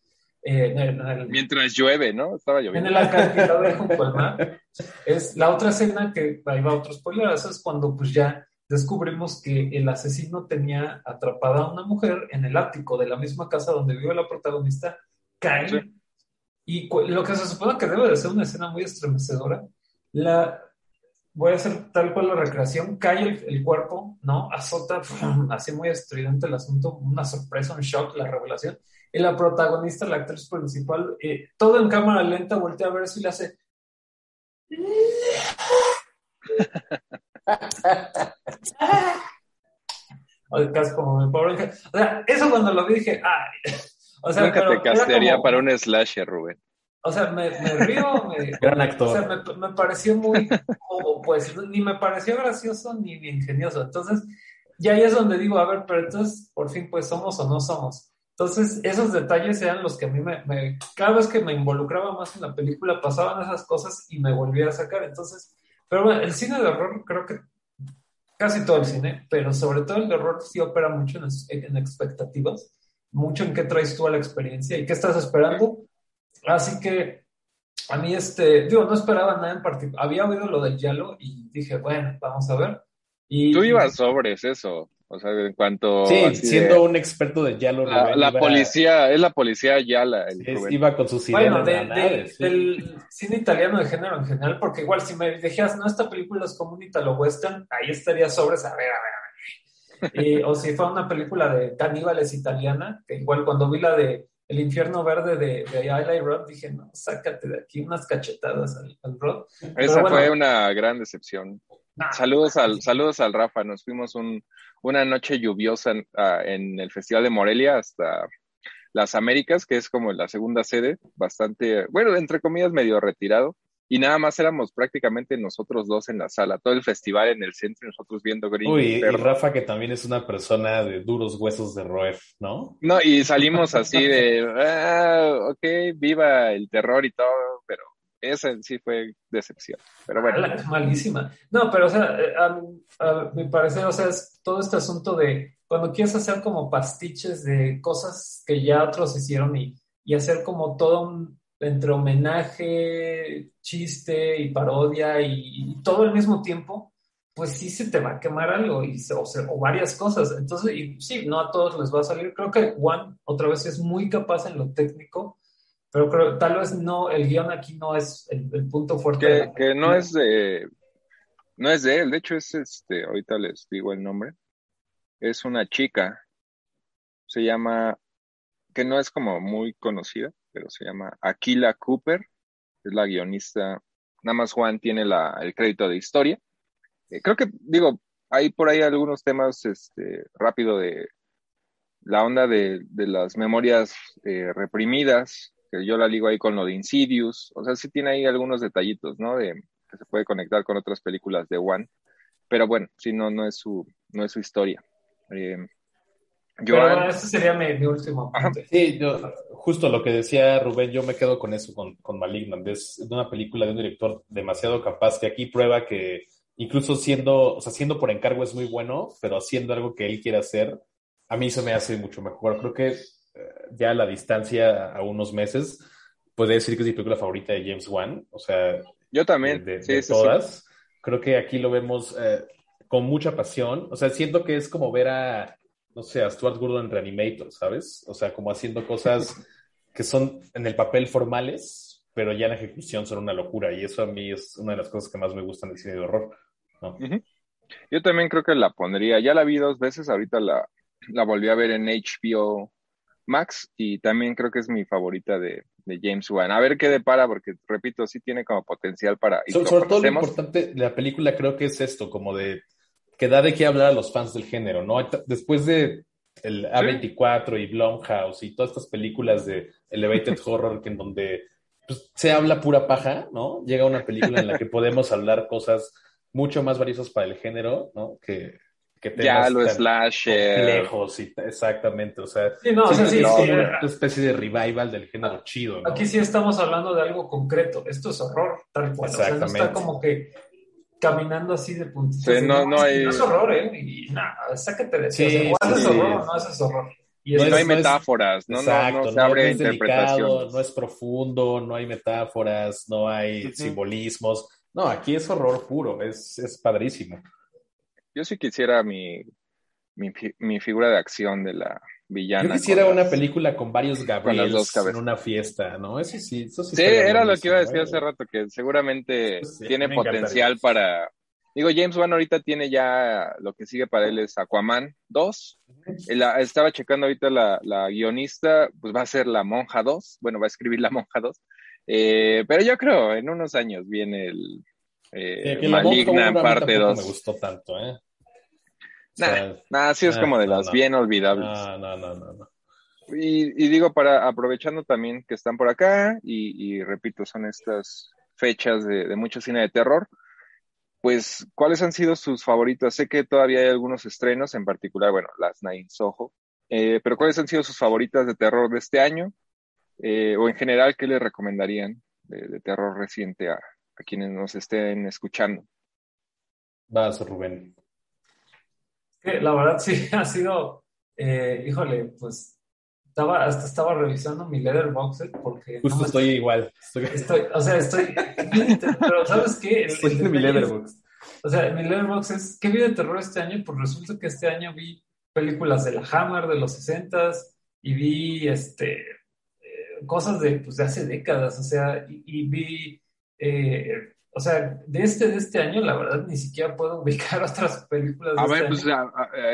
Eh, Mientras llueve, ¿no? Estaba lloviendo. En el acantilado junto al mar. Es la otra escena que, ahí va otro spoiler, eso es cuando pues ya descubrimos que el asesino tenía atrapada a una mujer en el ático de la misma casa donde vive la protagonista, cae. Y lo que se supone que debe de ser una escena muy estremecedora, la, voy a hacer tal cual la recreación, cae el, cuerpo, ¿no? Azota, así muy estridente el asunto, una sorpresa, un shock, la revelación. Y la protagonista, la actriz principal, eh, todo en cámara lenta, voltea a ver si le hace. <laughs> casi como mi pobre O sea, eso cuando lo vi dije, ay. O sea, Nunca te castearía para un slasher, Rubén. O sea, me, río, me, <laughs> Gran actor. O sea, me, pareció muy, pues, ni me pareció gracioso ni, ingenioso. Entonces, ya ahí es donde digo, a ver, pero entonces, por fin, pues, ¿somos o no somos? Entonces, esos detalles eran los que a mí me, cada vez que me involucraba más en la película, pasaban esas cosas y me volvía a sacar. Entonces, pero bueno, el cine de horror, creo que casi todo el cine, pero sobre todo el de horror sí opera mucho en, en expectativas, mucho en qué traes tú a la experiencia y qué estás esperando Así que a mí, este, digo, no esperaba nada en particular. Había oído lo del Yalo y dije, bueno, vamos a ver. Y, Tú ibas sobre eso. O sea, en cuanto. Sí, siendo un experto de Yalo. La, policía, es la policía Yala. iba con sus ideas. Bueno, del cine italiano de género en general, porque igual si me dijeras, no, esta película es como un italo-western, ahí estaría sobre, a ver, a ver, a ver. o si fue una película de caníbales italiana, que igual cuando vi la de el infierno verde de, de Ayla Rod, dije, no, sácate de aquí unas cachetadas al, Rod. Esa fue una gran decepción. saludos, al, saludos al Rafa, nos fuimos un, una noche lluviosa en, ah, en, el Festival de Morelia hasta las Américas, que es como la segunda sede, bastante, bueno, entre comillas, medio retirado y nada más éramos prácticamente nosotros dos en la sala, todo el festival en el centro y nosotros viendo Green. Uy, y Rafa que también es una persona de duros huesos de roer, ¿no? No, y salimos así de, ah, ok, viva el terror y todo, pero esa sí fue decepción. Pero bueno. Es malísima. No, pero o sea, eh, a, mi parecer, o sea, es todo este asunto de cuando quieres hacer como pastiches de cosas que ya otros hicieron y, y hacer como todo un entre homenaje, chiste y parodia y, todo al mismo tiempo, pues sí se te va a quemar algo y, o, o, varias cosas. Entonces, y sí, no a todos les va a salir. Creo que Juan, otra vez, es muy capaz en lo técnico, pero creo tal vez no, el guion aquí no es el, punto fuerte. Que, no es de, no es de él, de hecho es este, ahorita les digo el nombre, es una chica, se llama, que no es como muy conocida, pero se llama Aquila Cooper, es la guionista. Nada más Juan tiene el crédito de historia. Eh, creo que, digo, hay por ahí algunos temas este, rápido de la onda de, las memorias eh, reprimidas, que yo la ligo ahí con lo de Insidious. O sea, sí tiene ahí algunos detallitos, ¿no? De, que se puede conectar con otras películas de Juan. Pero bueno, sí, no, no es su, no es su historia. Eh, pero ese sería mi, último Sí, justo lo que decía Rubén, yo me quedo con eso, con, con Malignant. Es una película de un director demasiado capaz que aquí prueba que incluso siendo, o sea, siendo por encargo es muy bueno, pero haciendo algo que él quiere hacer, a mí se me hace mucho mejor. Creo que eh, ya a la distancia, a unos meses, puede decir que es mi película favorita de James Wan. O sea, yo también. De, todas. Creo que aquí lo vemos eh, con mucha pasión. O sea, siento que es como ver a no sé, a Stuart Gordon en Reanimator, ¿sabes? O sea, como haciendo cosas <laughs> que son en el papel formales, pero ya en ejecución son una locura. Y eso a mí es una de las cosas que más me gustan del cine de horror. Yo también creo que la pondría. Ya la vi dos veces, ahorita la, la volví a ver en HBO Max y también creo que es mi favorita de, James Wan. A ver qué depara, porque repito, sí tiene como potencial para... sobre todo lo importante de la película creo que es esto, como de que da de qué hablar a los fans del género, ¿no? Después de el A24 y Blumhouse y todas estas películas de Elevated Horror que en donde pues, se habla pura paja, ¿no? Llega una película en la que podemos hablar cosas mucho más valiosas para el género, ¿no? Que, que ya lo slasher. Complejos y exactamente, o sea, sí, no, sí, una especie de revival del género chido. Aquí sí estamos hablando de algo concreto, esto es horror, tal cual. O sea, no está como que caminando así de puntitos. Sí, no, no, hay... no es horror, ¿eh? Y nada, sácate de sí, o sea, ¿haces horror o no haces horror? Y no, hay metáforas, ¿no? Exacto, no, se abre no interpretación. no es profundo, no hay metáforas, no hay simbolismos. No, aquí es horror puro, es, es padrísimo. Yo sí quisiera mi, mi, mi, figura de acción de la villana. Yo quisiera una película con varios Gabriels en una fiesta, ¿no? Eso sí, eso sí. Sí, era lo que iba a decir hace rato, que seguramente tiene potencial para... Digo, James Wan ahorita tiene ya lo que sigue para él es Aquaman 2. estaba checando ahorita la, la, guionista, pues va a ser la Monja 2. Bueno, va a escribir la Monja 2. Eh, pero yo creo, en unos años viene el eh, Maligna parte 2. me gustó tanto, ¿eh? Nah, sí es como de las bien olvidables. No, no, no, no. Y, y, digo, para aprovechando también que están por acá, y, y repito, son estas fechas de, de, mucho cine de terror, pues, ¿cuáles han sido sus favoritos? Sé que todavía hay algunos estrenos, en particular, bueno, las Nine Soho, eh, pero ¿cuáles han sido sus favoritas de terror de este año? Eh, o en general, ¿qué le recomendarían de, de terror reciente a, a quienes nos estén escuchando? Vas, Rubén <laughs> la verdad sí <laughs> ha sido, eh, híjole, pues estaba, hasta estaba revisando mi letterboxd porque... Justo estoy igual. <laughs> Estoy... o sea, estoy... pero ¿sabes qué? estoy en mi letterboxd. O sea, mi letterboxd es, ¿qué vi de terror este año? Pues resulta que este año vi películas de la Hammer de los 60 y vi este, eh, cosas de, pues, de hace décadas, o sea, y, vi eh, o sea, de este, de este año, la verdad, ni siquiera puedo ubicar <laughs> otras películas. De a ver, este pues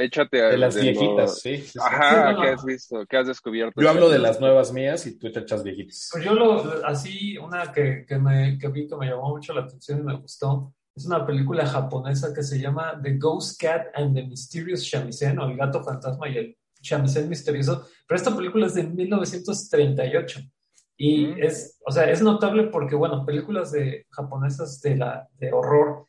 échate. De las viejitas, sí, Ajá, ¿qué has visto? ¿Qué has descubierto? Yo hablo de las nuevas mías y tú te echas viejitas. Pues yo lo, así, una que, que, me, que vi que me llamó mucho la atención y me gustó, es una película japonesa que se llama The Ghost Cat and the Mysterious Shamisen, o El Gato Fantasma y el Shamisen Misterioso, pero esta película es de 1938. Y es, o sea, es notable porque, bueno, películas de japonesas de, la, de horror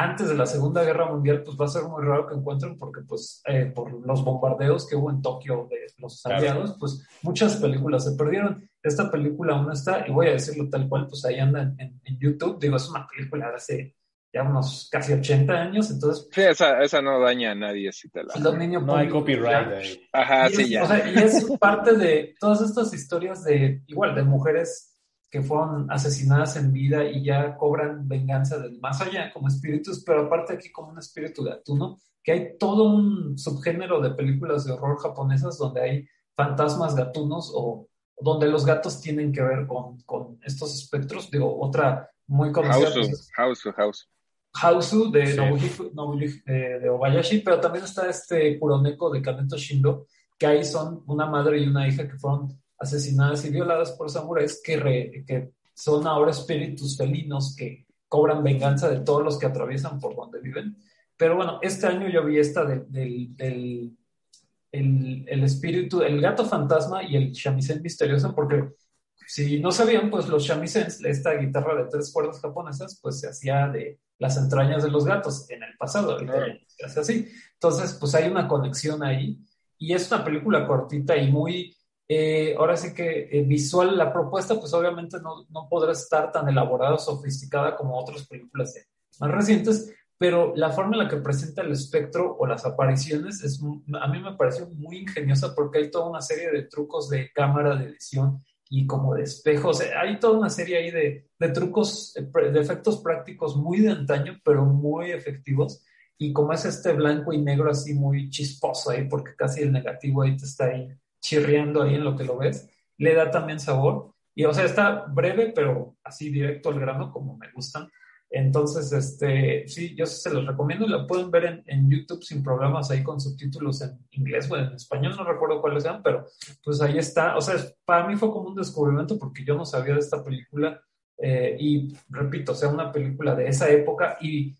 antes de la Segunda Guerra Mundial, pues va a ser muy raro que encuentren porque, pues, eh, por los bombardeos que hubo en Tokio de los aliados, pues muchas películas se perdieron. Esta película aún está, y voy a decirlo tal cual, pues ahí anda en, en YouTube. Digo, es una película de hace ya unos casi 80 años, entonces... Sí, esa, esa no daña a nadie si te la... no hay copyright ahí. Ajá, y sí, es, ya. O sea, y es parte de todas estas historias de, igual, de mujeres que fueron asesinadas en vida y ya cobran venganza del más allá como espíritus, pero aparte aquí como un espíritu gatuno, que hay todo un subgénero de películas de horror japonesas donde hay fantasmas gatunos o donde los gatos tienen que ver con, con estos espectros. Digo, otra muy conocida. House, House, House. Hausu de, de, Obayashi, pero también está este Kuroneko de Kaneto Shindo, que ahí son una madre y una hija que fueron asesinadas y violadas por samuráis que, que son ahora espíritus felinos que cobran venganza de todos los que atraviesan por donde viven. Pero bueno, este año yo vi esta del, del el, el, espíritu, el gato fantasma y el shamisen misterioso, porque si no sabían, pues los shamisens, esta guitarra de tres cuerdas japonesas, pues se hacía de las entrañas de los gatos en el pasado, ahorita se hace así. Entonces, pues hay una conexión ahí y es una película cortita y muy, eh, ahora sí que eh, visual, la propuesta pues obviamente no, no podrá estar tan elaborada o sofisticada como otras películas más recientes, pero la forma en la que presenta el espectro o las apariciones es, a mí me pareció muy ingeniosa porque hay toda una serie de trucos de cámara, de edición y como de espejos. Hay toda una serie ahí de, de trucos, eh, de efectos prácticos muy de antaño, pero muy efectivos. Y como es este blanco y negro así muy chisposo ahí, porque casi el negativo ahí te está ahí chirriando ahí en lo que lo ves, le da también sabor. Y o sea, está breve, pero así directo al grano, como me gustan. Entonces, este, sí, yo se los recomiendo y la pueden ver en, en, YouTube sin problemas ahí con subtítulos en inglés o en español, no recuerdo cuáles sean, pero pues ahí está. O sea, para mí fue como un descubrimiento porque yo no sabía de esta película eh, y repito, sea, una película de esa época y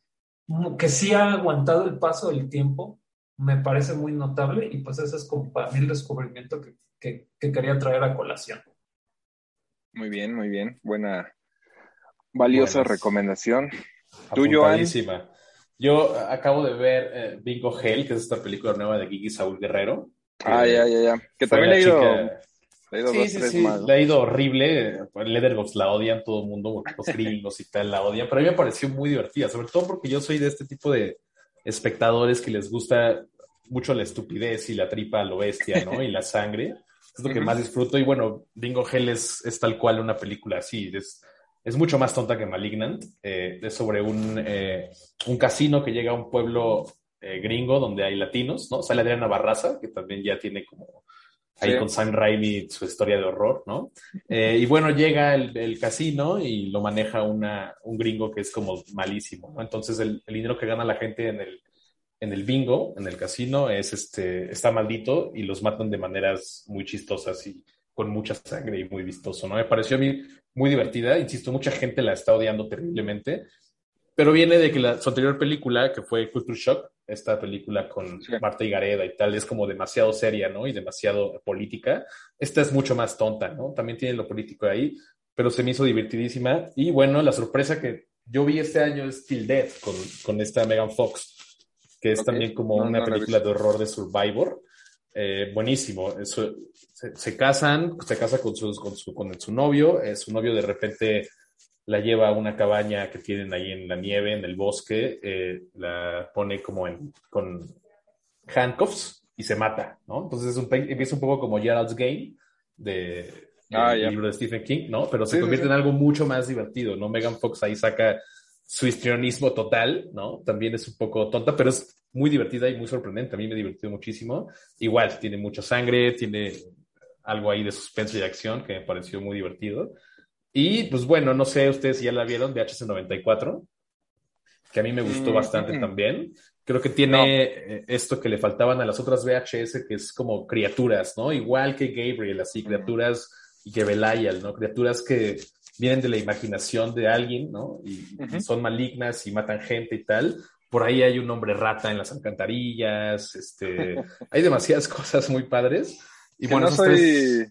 que sí ha aguantado el paso del tiempo, me parece muy notable y pues ese es como para mí el descubrimiento que, que, que quería traer a colación. Muy bien, muy bien. Buena, Valiosa recomendación. Tuyo, Yo acabo de ver eh, Bingo Hell, que es esta película nueva de Gigi Saúl Guerrero. Ah, ya, ya, ya. Que también le he ido, le he ido sí, sí, sí. Le ha ido horrible. Leatherbox la odian todo el mundo, los gringos y tal la odian, pero a mí me pareció muy divertida, sobre todo porque yo soy de este tipo de espectadores que les gusta mucho la estupidez y la tripa a lo bestia, ¿no? Y la sangre. Es lo que más disfruto. Y bueno, Bingo Hell es, es tal cual una película así. Es, es mucho más tonta que Malignant. Eh, es sobre un, eh, un casino que llega a un pueblo eh, gringo donde hay latinos, ¿no? Sale Adriana Barraza, que también ya tiene como ahí con Sam Raimi su historia de horror, ¿no? y bueno, llega el, el, casino y lo maneja una, un gringo que es como malísimo, ¿no? Entonces el, el dinero que gana la gente en el, en el bingo, en el casino, es este, está maldito y los matan de maneras muy chistosas y con mucha sangre y muy vistoso, ¿no? Me pareció a mí muy divertida, insisto, mucha gente la está odiando terriblemente, pero viene de que la, su anterior película, que fue Culture Shock, esta película con Marta y Gareda y tal, es como demasiado seria, ¿no? Y demasiado política. Esta es mucho más tonta, ¿no? También tiene lo político ahí, pero se me hizo divertidísima. Y bueno, la sorpresa que yo vi este año es Till Death con, con esta Megan Fox que es también como una película de horror de Survivor. Eh, buenísimo. Eso, se, casan, se casa con, su, con, su, con su novio, eh, su novio de repente la lleva a una cabaña que tienen ahí en la nieve, en el bosque, eh, la pone como en, con handcuffs y se mata, ¿no? Entonces es un, empieza un poco como Gerald's Game de, ah, libro de Stephen King, ¿no? Pero se convierte en algo mucho más divertido, ¿no? Megan Fox ahí saca su histrionismo total, ¿no? También es un poco tonta, pero es muy divertida y muy sorprendente. A mí me divertido muchísimo. Igual, tiene mucha sangre, tiene algo ahí de suspenso y acción que me pareció muy divertido. Y pues bueno, no sé ustedes si ya la vieron, VHS94, que a mí me gustó mm, bastante también. Creo que tiene eh, esto que le faltaban a las otras VHS, que es como criaturas, ¿no? Igual que Gabriel, así, criaturas y que Belial, ¿no? Criaturas que vienen de la imaginación de alguien, ¿no? Y, son malignas y matan gente y tal. Por ahí hay un hombre rata en las alcantarillas, este, <laughs> hay demasiadas cosas muy padres. Y bueno, no soy,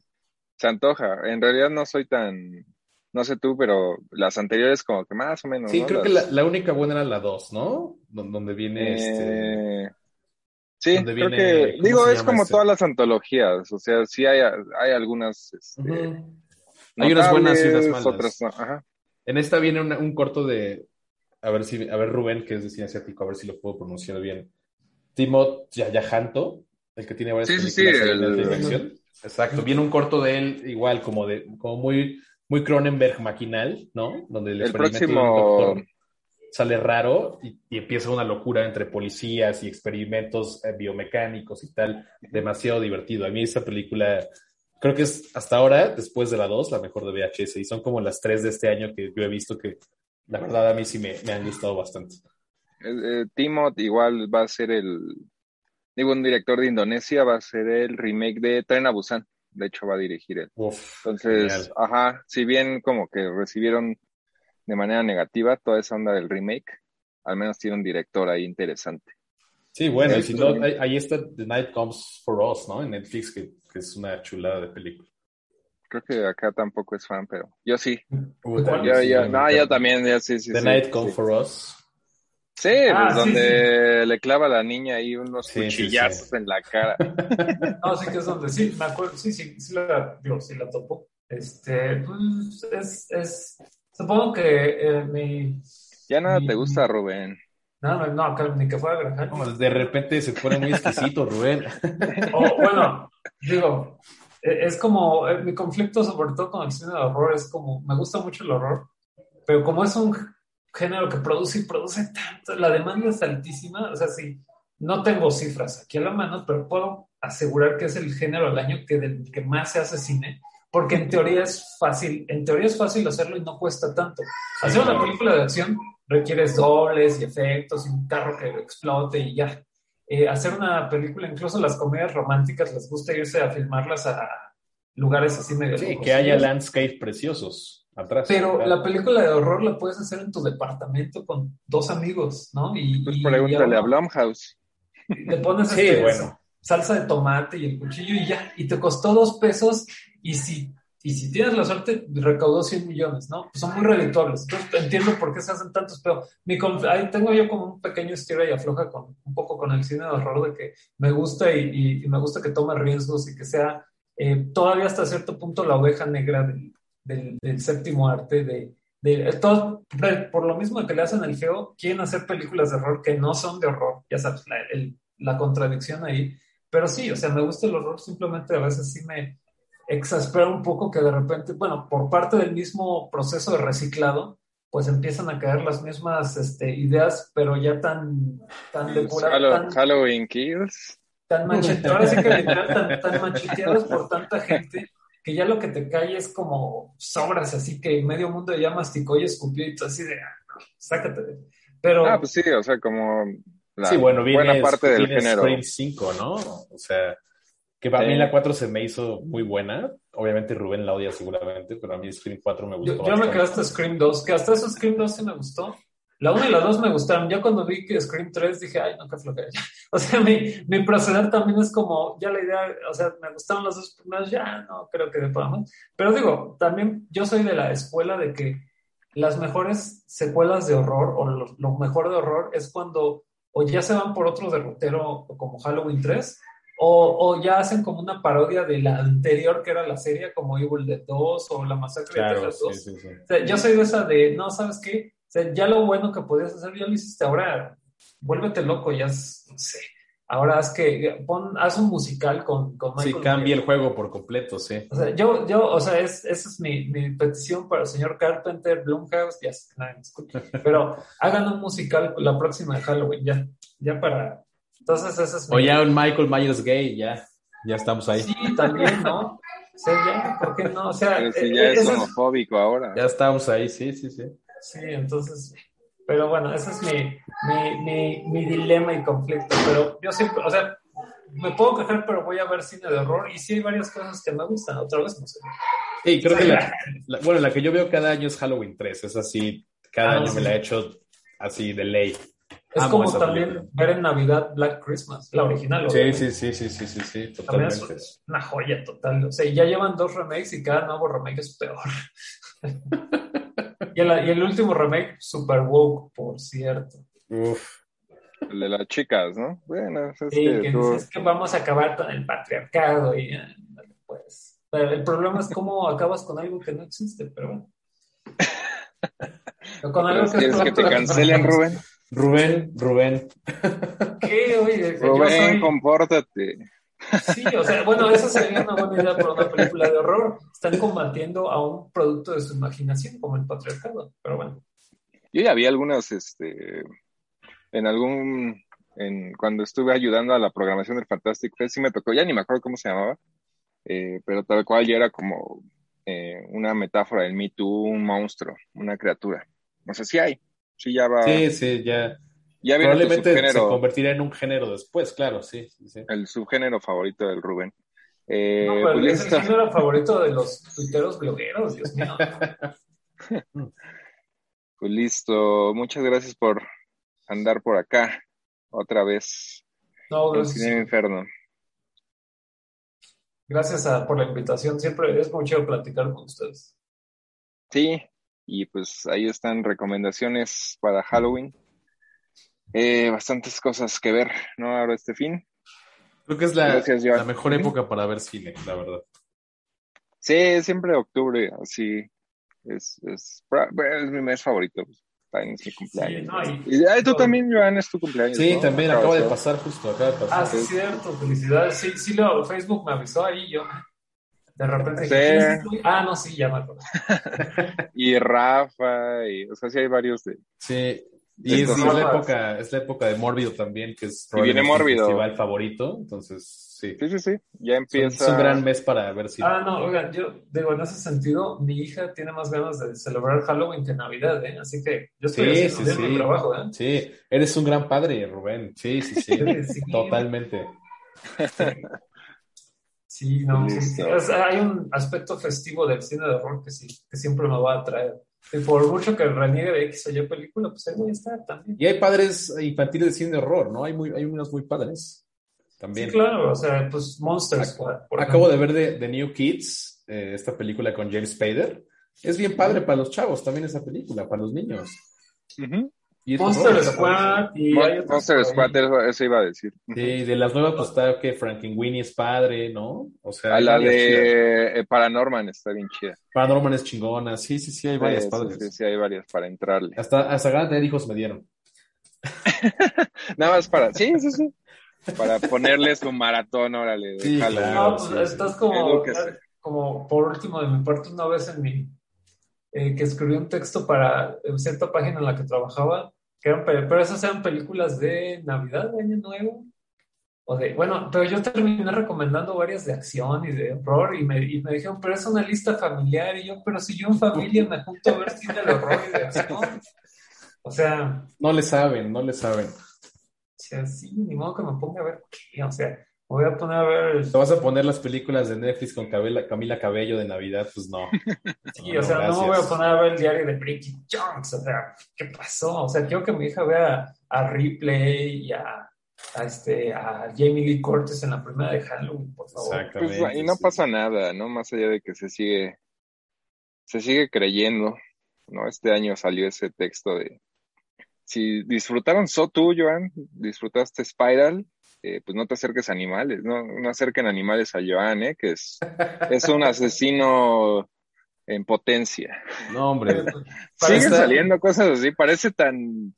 se antoja, en realidad no soy tan, no sé tú, pero las anteriores como que más o menos. Sí, creo que la, única buena era la 2, ¿no? donde viene este... Eh, sí, creo que, digo, es como este? todas las antologías, o sea, sí hay, hay algunas, este, hay unas buenas y unas malas. En esta viene un corto de, a ver si, a ver Rubén, que es de cine asiático, a ver si lo puedo pronunciar bien. Timot Yajanto, el que tiene varias sí, películas sí, sí, Exacto, viene un corto de él igual, como de, como muy, muy Cronenberg maquinal, ¿no? Donde el, el próximo sale raro y, y, empieza una locura entre policías y experimentos eh, biomecánicos y tal. Demasiado divertido. A mí esa película creo que es hasta ahora, después de la 2, la mejor de VHS. Y son como las tres de este año que yo he visto que la verdad a mí sí me, han gustado bastante. Eh, Timot igual va a ser el, digo, un director de Indonesia, va a ser el remake de Tren a Busan. De hecho, va a dirigir él. Entonces, ajá, si bien como que recibieron de manera negativa toda esa onda del remake, al menos tiene un director ahí interesante. Sí, bueno, y si no, ahí, está The Night Comes for Us, ¿no? En Netflix, que, es una chulada de película. Creo que acá tampoco es fan, pero yo sí. yo, no, yo también, ya sí, sí. The Night Comes for Us. Sí, ah, pues donde le clava a la niña ahí unos cuchillazos en la cara. <laughs> No, sí que es donde sí, me acuerdo, sí, sí, sí la, digo, sí la topo. Este, pues es, es, supongo que eh, mi... Ya nada te gusta, Rubén. No, no, no, ni que fuera Graham. No, de repente se pone muy exquisito, Rubén. O, bueno, digo, e, es como, eh, mi conflicto sobre todo con el cine de horror es como, me gusta mucho el horror, pero como es un género que produce y produce tanto, la demanda es altísima, o sea, sí, no tengo cifras aquí a la mano, pero puedo asegurar que es el género al año que del que más se hace cine, porque en teoría es fácil, en teoría es fácil hacerlo y no cuesta tanto. Hacer una película de acción requieres dobles y efectos y un carro que explote y ya. Eh, hacer una película, incluso las comedias románticas, les gusta irse a filmarlas a lugares así medio. Sí, que haya landscapes preciosos atrás. Pero la película de horror la puedes hacer en tu departamento con dos amigos, ¿no? Y, pues pregúntale a Blumhouse. Le pones este, salsa de tomate y el cuchillo y ya, y te costó dos pesos y si y si tienes la suerte, recaudó 100 millones, ¿no? Pues son muy redituables. Entonces entiendo por qué se hacen tantos, pero mi ahí tengo yo como un pequeño estira y afloja con un poco con el cine de horror de que me gusta y, me gusta que tome riesgos y que sea eh, todavía hasta cierto punto la oveja negra del, séptimo arte, de, de todo, por lo mismo que le hacen el feo, quieren hacer películas de horror que no son de horror, ya sabes, la, la contradicción ahí. Pero sí, o sea, me gusta el horror, simplemente a veces sí me exaspera un poco que de repente, bueno, por parte del mismo proceso de reciclado, pues empiezan a caer las mismas este, ideas, pero ya tan, tan depuradas. Halloween Kills. Tan macheteadas, tan, tan macheteadas por tanta gente que ya lo que te cae es como sobras, así que medio mundo ya masticó y escupió y todo así de, ah, sácate. Pero, ah, pues sí, o sea, como la sí, bueno, buena parte del género. Scream 5, ¿no? O sea, que para mí la 4 se me hizo muy buena. Obviamente Rubén la odia seguramente, pero a mí Scream 4 me gustó. Yo, yo me quedé hasta Scream 2, que hasta eso Scream 2 sí me gustó. La 1 y la 2 me gustaron. Ya cuando vi que Scream 3 dije, ay, no, qué flojera. <laughs> O sea, mi, mi, proceder también es como, ya la idea, o sea, me gustaron las dos primeras, ya no creo que de podamos. Pero digo, también yo soy de la escuela de que las mejores secuelas de horror o lo, lo mejor de horror es cuando o ya se van por otro derrotero como Halloween 3 o, ya hacen como una parodia de la anterior que era la serie, como Evil Dead 2 o La Masacre de Texas 2. yo soy de esa de, no, ¿sabes qué? ya lo bueno que podías hacer, ya lo hiciste, ahora vuélvete loco, ya, no sé. Ahora haz que, pon, haz un musical con, con Michael. Sí, cambia el juego por completo, sí. O sea, yo, yo, o sea, es, esa es mi, mi petición para el señor Carpenter, Blumhouse, ya sé, nadie me escucha. Pero hagan un musical la próxima de Halloween, ya, ya para, entonces, ese es O ya un Michael Myers gay, ya, ya estamos ahí. Sí, también, ¿no? O sea, ya, ¿por qué no? O sea, pero si ya eh, es homofóbico ahora. Ya estamos ahí, sí, sí, sí. Sí, entonces, pero bueno, ese es mi, mi, mi, mi dilema y conflicto. Pero yo siempre, o sea, me puedo quejar, pero voy a ver cine de horror y sí hay varias cosas que me gustan. Otra vez no sé. Sí, creo que la, bueno, la que yo veo cada año es Halloween 3. Es así, cada ah, año me la he hecho así de ley. Es como también ver en Navidad Black Christmas, la original. Sí, sí, sí, sí, sí, sí, sí, totalmente. Es una joya total. O sea, ya llevan dos remakes y cada nuevo remake es peor. <laughs> y, el, último remake, super woke, por cierto. Uf. El de las chicas, ¿no? Bueno, es, que, es que vamos a acabar con el patriarcado y pues. el problema es cómo acabas con algo que no existe, pero bueno. <laughs> con algo que, ¿Quieres que te cancelen, Rubén? Rubén, Rubén. ¿Qué? Oye, Rubén, compórtate. Sí, o sea, bueno, esa sería una buena idea para una película de horror. Están combatiendo a un producto de su imaginación, como el patriarcado, pero bueno. Yo ya vi algunas, este, en algún, en, cuando estuve ayudando a la programación del Fantastic Fest, sí me tocó, ya ni me acuerdo cómo se llamaba, eh, pero tal cual ya era como eh, una metáfora del Me Too, un monstruo, una criatura. No sé si hay. Sí, ya va. Sí, sí, ya. ya Probablemente se convertirá en un género después, claro, sí. sí, El subgénero favorito del Rubén. Eh, no, pero pues es el género favorito de los tuiteros blogueros, Dios mío. <laughs> pues listo. Muchas gracias por andar por acá otra vez. No, gracias. En el infierno. Gracias por la invitación. Siempre es muy chido platicar con ustedes. Sí, y pues ahí están recomendaciones para Halloween. Eh, bastantes cosas que ver, ¿no? Ahora este fin. Creo que es la, la mejor época para ver cine, la verdad. Sí, siempre octubre, así. Es, es, es mi mes favorito. Pues, también es mi cumpleaños. y, tú también, Joan, es tu cumpleaños. Sí, también acaba de pasar justo, acaba de pasar. Ah, sí, cierto, felicidades. Sí, sí, lo, Facebook me avisó ahí yo. De repente ah, no, sí, ya me acuerdo. <laughs> y Rafa, y, o sea, sí hay varios de... Sí, y es, la época, es la época de Mórbido también, que es y viene Mórbido. el festival favorito, entonces sí. Sí, sí, sí, ya empieza. Es un gran mes para ver si. Ah, no, oigan, yo digo, en ese sentido, mi hija tiene más ganas de celebrar Halloween que Navidad, ¿eh? Así que yo estoy sí, haciendo sí, sí. mi trabajo, ¿eh? Sí, eres un gran padre, Rubén. Sí, sí, sí. <laughs> Totalmente. <laughs> Sí, no, hay un aspecto festivo del cine de horror que sí, que siempre me va a atraer. Y por mucho que reniegue de X o Y película, pues ahí voy a estar también. Y hay padres infantiles de cine de horror, ¿no? Hay, muy, hay unos muy padres también. Sí, claro, o sea, pues Monsters. Acabo de ver de, New Kids eh, esta película con James Spader. Es bien padre para los chavos también esa película, para los niños. Monster Squad y Monster Squad, eso, iba a decir. Sí, de las nuevas pues está que Winnie es padre, ¿no? O sea, a la de eh, Paranorman está bien chida. Paranorman es chingona, sí, sí, sí, hay varias padres. Sí, sí, hay varias para entrarle. Hasta, hasta ganas de hijos me dieron. <laughs> Nada más para, sí, sí, sí. Para ponerle su maratón, órale. Sí, claro, pues, estás como, como por último de mi parte una vez en mi eh, que escribí un texto para cierta página en la que trabajaba, pero esas eran películas de Navidad, de Año Nuevo. O de, bueno, pero yo terminé recomendando varias de acción y de horror y me, y me dijeron, pero es una lista familiar. Y yo, pero si yo en familia me junto a ver cine de horror y de acción. O sea. No le saben, no le saben. O sea, sí, ni modo que me ponga a ver qué. O sea, voy a poner a ver. ¿Te vas a poner las películas de Netflix con Camila Cabello de Navidad? Pues no. <laughs> Sí, o sea, no me voy a poner a ver el diario de Bridget Jones. O sea, ¿qué pasó? O sea, quiero que mi hija vea a Ripley y a, este, a Jamie Lee Curtis en la primera de Halloween, por favor. Exactamente. Pues, y no pasa nada, ¿no? Más allá de que se sigue, se sigue creyendo, ¿no? Este año salió ese texto de. Si disfrutaron So tú, Joan, disfrutaste Spiral, eh, pues no te acerques a animales, no, no acerquen animales a Joan, ¿eh? que es, es un asesino en potencia. No, hombre. Siguen saliendo cosas así, parece tan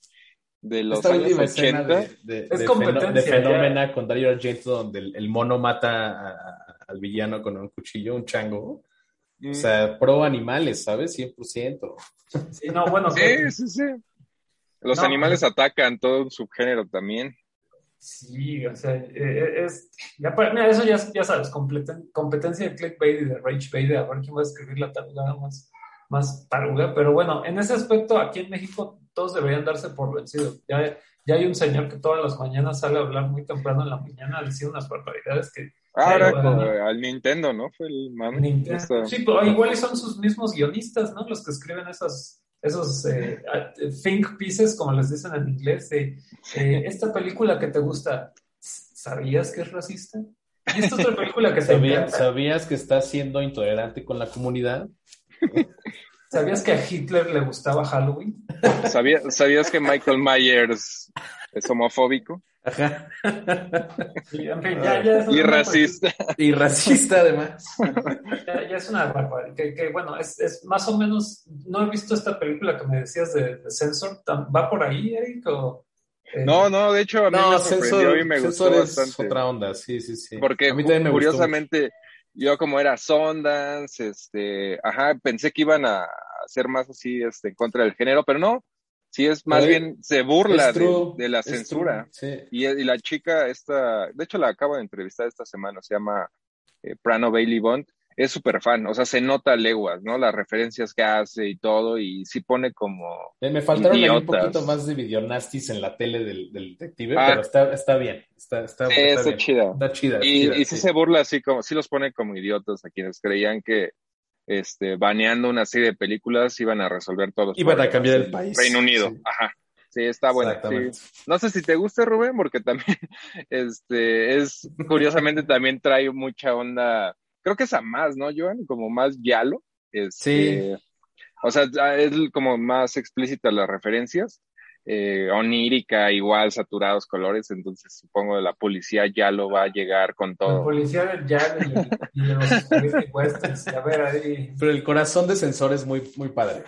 de los años 80. De, es competencia. De fenómena con Dario Argento, donde el, mono mata al villano con un cuchillo, un chango. O sea, mm. pro animales, ¿sabes? 100%. Sí, no, bueno. Sí, sí, sí. Los animales atacan todo un subgénero también. Sí, o sea, eh, eh, es, ya, mira, eso ya, ya sabes, competencia de clickbait y de ragebait, a ver quién va a escribir la tarugada más, más taruga, pero bueno, en ese aspecto aquí en México todos deberían darse por vencidos. Ya, ya hay un señor que todas las mañanas sale a hablar muy temprano en la mañana, a decir unas barbaridades que... Ahora al Nintendo, ¿no? Fue el man. Sí, pero igual son sus mismos guionistas, ¿no? Los que escriben esas esos eh, think pieces, como les dicen en inglés, de eh, <laughs> esta película que te gusta, ¿sabías que es racista? ¿Y esta otra película que <laughs> ¿Sabías, ¿Sabías que está siendo intolerante con la comunidad? <laughs> ¿Sabías que a Hitler le gustaba Halloween? ¿Sabías, ¿sabías que Michael Myers es homofóbico? Y, racista. Y racista además. Ya, es una barbaridad. Que, bueno, es, más o menos, no he visto esta película que me decías de, de Censor. ¿Va por ahí, Eric? Eh, no, no, de hecho a mí me sorprendió y me gustó bastante. otra onda, sí, sí, sí. Porque curiosamente, yo como era Sondance, este, ajá, pensé que iban a hacer más así, este, en contra del género, pero no, Sí, es más bien, se burla de, la censura. Y, la chica, esta, de hecho la acabo de entrevistar esta semana, se llama eh, Prano Bailey Bond, es súper fan, o sea, se nota leguas, ¿no? Las referencias que hace y todo, y sí pone como. Eh, me faltaron un poquito más de videonastis en la tele del, detective, ah. pero está, está bien. Está, está, está, chida. Está chida. Y, y sí, se burla así como, sí los pone como idiotas a quienes creían que este, baneando una serie de películas, iban a resolver todos. Iban a cambiar el país. Reino Unido, ajá. Sí, está bueno. No sé si te gusta, Rubén, porque también, <laughs> este, es, curiosamente también trae mucha onda, creo que es a más, ¿no, Joan? Como más yalo. Este, sí. O sea, es como más explícita las referencias eh, onírica, igual, saturados colores, entonces supongo que la policía ya lo va a llegar con todo. La policía ya y, los a ver ahí. Pero el corazón de sensor es muy, muy padre.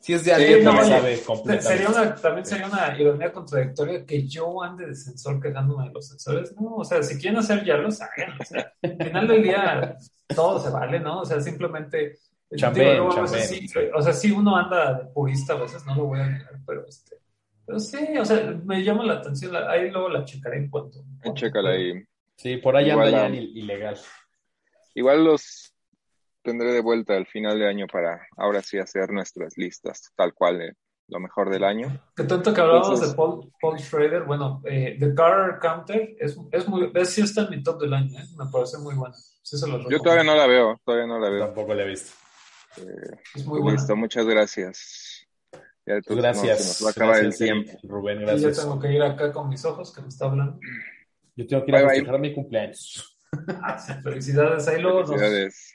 Si es de alguien no, sabe Sería una, también sería una ironía contradictoria que yo ande de sensor quejándome de los sensores. No, o sea, si quieren hacer ya los hagan. O sea, al final del día todo se vale, ¿no? O sea, simplemente. Chambén, o sea, sí, uno anda de purista a veces, no lo voy a negar, pero este pero sí, o sea, me llama la atención. Ahí luego la checaré en cuanto. Chécala ahí. Sí, por ahí anda ya ilegal. Igual los tendré de vuelta al final de año para ahora sí hacer nuestras listas, tal cual, eh, lo mejor del año. Que tanto que hablábamos de Paul, Paul Schrader, bueno, eh, The Car Counter es, es muy, es, sí está en mi top del año, ¿eh? me parece muy buena. Yo todavía no la veo, todavía no la veo. Tampoco la he visto. Eh, es muy buena. Listo, muchas gracias gracias. No, va a acabar el tiempo. Rubén, gracias. yo tengo que ir acá con mis ojos, que me está hablando. Yo tengo que ir a festejar mi cumpleaños. <laughs> Ah, felicidades. Ahí luego felicidades.